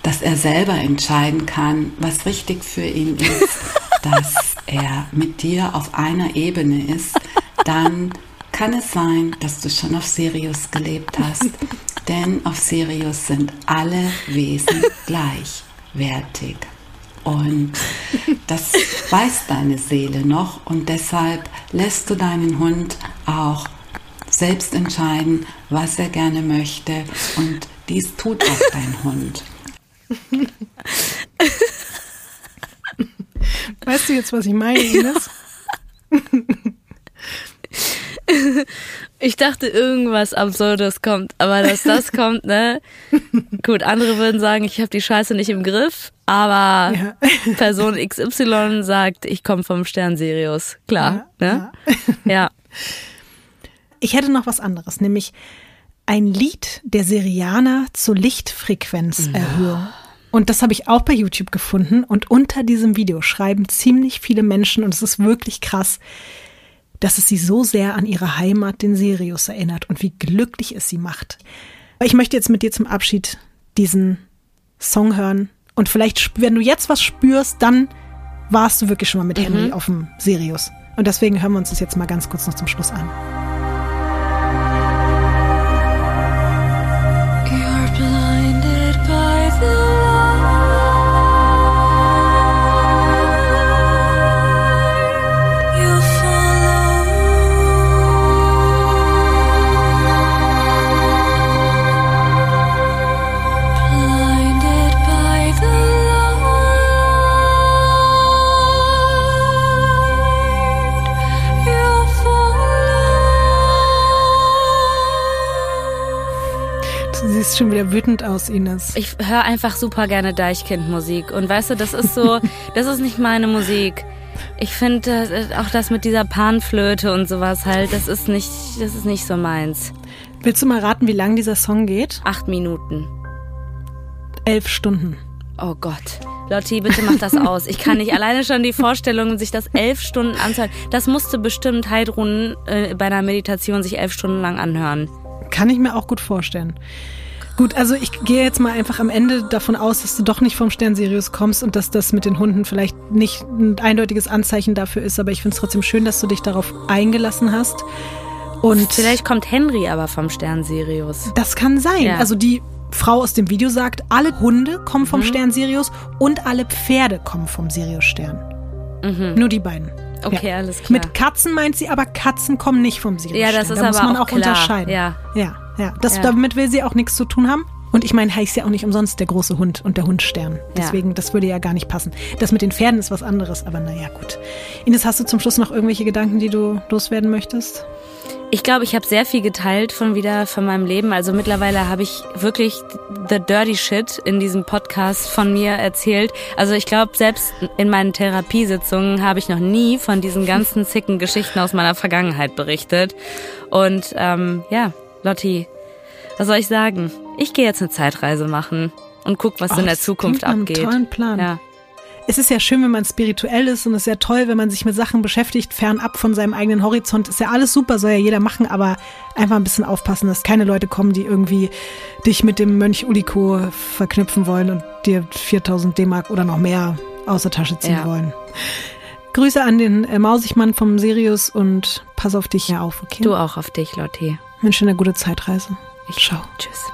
[SPEAKER 3] dass er selber entscheiden kann, was richtig für ihn ist, <laughs> dass er mit dir auf einer Ebene ist, dann kann es sein, dass du schon auf Sirius gelebt hast. <laughs> Denn auf Sirius sind alle Wesen gleichwertig. Und das weiß deine Seele noch und deshalb lässt du deinen Hund auch selbst entscheiden, was er gerne möchte und dies tut auch dein Hund. <laughs>
[SPEAKER 2] Weißt du jetzt, was ich meine, Ines? <laughs>
[SPEAKER 1] Ich dachte, irgendwas Absurdes kommt, aber dass das <laughs> kommt, ne? Gut, andere würden sagen, ich habe die Scheiße nicht im Griff, aber ja. Person XY sagt, ich komme vom Stern Sirius. Klar, ja, ne? Ja. ja.
[SPEAKER 2] Ich hätte noch was anderes, nämlich ein Lied der Serianer zur Lichtfrequenzerhöhung. Und das habe ich auch bei YouTube gefunden. Und unter diesem Video schreiben ziemlich viele Menschen, und es ist wirklich krass, dass es sie so sehr an ihre Heimat, den Sirius, erinnert und wie glücklich es sie macht. Ich möchte jetzt mit dir zum Abschied diesen Song hören. Und vielleicht, wenn du jetzt was spürst, dann warst du wirklich schon mal mit mhm. Henry auf dem Sirius. Und deswegen hören wir uns das jetzt mal ganz kurz noch zum Schluss an. Siehst schon wieder wütend aus, Ines.
[SPEAKER 1] Ich höre einfach super gerne Deichkind-Musik. Und weißt du, das ist so, <laughs> das ist nicht meine Musik. Ich finde äh, auch das mit dieser Panflöte und sowas halt, das ist nicht, das ist nicht so meins.
[SPEAKER 2] Willst du mal raten, wie lang dieser Song geht?
[SPEAKER 1] Acht Minuten.
[SPEAKER 2] Elf Stunden.
[SPEAKER 1] Oh Gott. Lotti, bitte mach das <laughs> aus. Ich kann nicht alleine schon die Vorstellung, sich das elf Stunden anzuhören. Das musste bestimmt Heidrun äh, bei einer Meditation sich elf Stunden lang anhören.
[SPEAKER 2] Kann ich mir auch gut vorstellen. Gut, also ich gehe jetzt mal einfach am Ende davon aus, dass du doch nicht vom Stern Sirius kommst und dass das mit den Hunden vielleicht nicht ein eindeutiges Anzeichen dafür ist, aber ich finde es trotzdem schön, dass du dich darauf eingelassen hast. Und
[SPEAKER 1] vielleicht kommt Henry aber vom Stern Sirius.
[SPEAKER 2] Das kann sein. Ja. Also die Frau aus dem Video sagt, alle Hunde kommen vom mhm. Stern Sirius und alle Pferde kommen vom Sirius-Stern. Mhm. Nur die beiden.
[SPEAKER 1] Okay, ja. alles klar.
[SPEAKER 2] Mit Katzen meint sie, aber Katzen kommen nicht vom Sirius.
[SPEAKER 1] Ja, das ist
[SPEAKER 2] da
[SPEAKER 1] aber
[SPEAKER 2] muss man
[SPEAKER 1] auch,
[SPEAKER 2] auch unterscheiden.
[SPEAKER 1] Ja.
[SPEAKER 2] Ja, ja. Das, ja. Damit will sie auch nichts zu tun haben. Und ich meine, heißt ja auch nicht umsonst der große Hund und der Hundstern. Deswegen, ja. das würde ja gar nicht passen. Das mit den Pferden ist was anderes, aber naja, gut. Ines, hast du zum Schluss noch irgendwelche Gedanken, die du loswerden möchtest?
[SPEAKER 1] Ich glaube, ich habe sehr viel geteilt von wieder von meinem Leben. Also mittlerweile habe ich wirklich the dirty shit in diesem Podcast von mir erzählt. Also ich glaube, selbst in meinen Therapiesitzungen habe ich noch nie von diesen ganzen <laughs> zicken Geschichten aus meiner Vergangenheit berichtet. Und ähm, ja, Lotti, was soll ich sagen? Ich gehe jetzt eine Zeitreise machen und guck, was oh, in der Zukunft abgeht.
[SPEAKER 2] Tollen Plan. Ja es ist ja schön, wenn man spirituell ist und es ist ja toll, wenn man sich mit Sachen beschäftigt, fernab von seinem eigenen Horizont. Ist ja alles super, soll ja jeder machen, aber einfach ein bisschen aufpassen, dass keine Leute kommen, die irgendwie dich mit dem Mönch Uliko verknüpfen wollen und dir 4000 D-Mark oder noch mehr aus der Tasche ziehen ja. wollen. Grüße an den äh, Mausigmann vom Sirius und pass auf dich ja auf, okay?
[SPEAKER 1] Du auch auf dich, Lotte.
[SPEAKER 2] Wünsche eine gute Zeitreise.
[SPEAKER 1] Ich Ciao. Tschüss.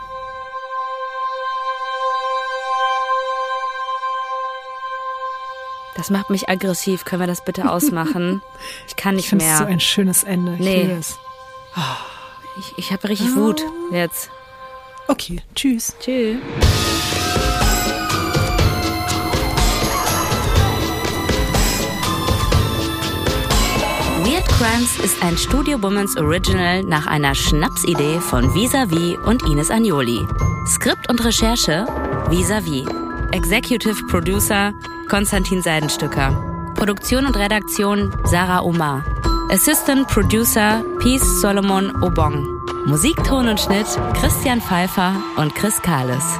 [SPEAKER 1] Das macht mich aggressiv. Können wir das bitte ausmachen? <laughs> Ich kann nicht
[SPEAKER 2] ich
[SPEAKER 1] mehr.
[SPEAKER 2] Das ist so ein schönes Ende. Ich
[SPEAKER 1] nee. Ich, ich habe richtig Wut jetzt.
[SPEAKER 2] Okay, tschüss.
[SPEAKER 1] Tschüss. Weird Crimes ist ein Studio Womans Original nach einer Schnapsidee von Visavi und Ines Agnoli. Skript und Recherche Visavi. Executive Producer Konstantin Seidenstücker. Produktion und Redaktion Sarah Omar. Assistant Producer Peace Solomon Obong. Musikton und Schnitt Christian Pfeiffer und Chris Kahles.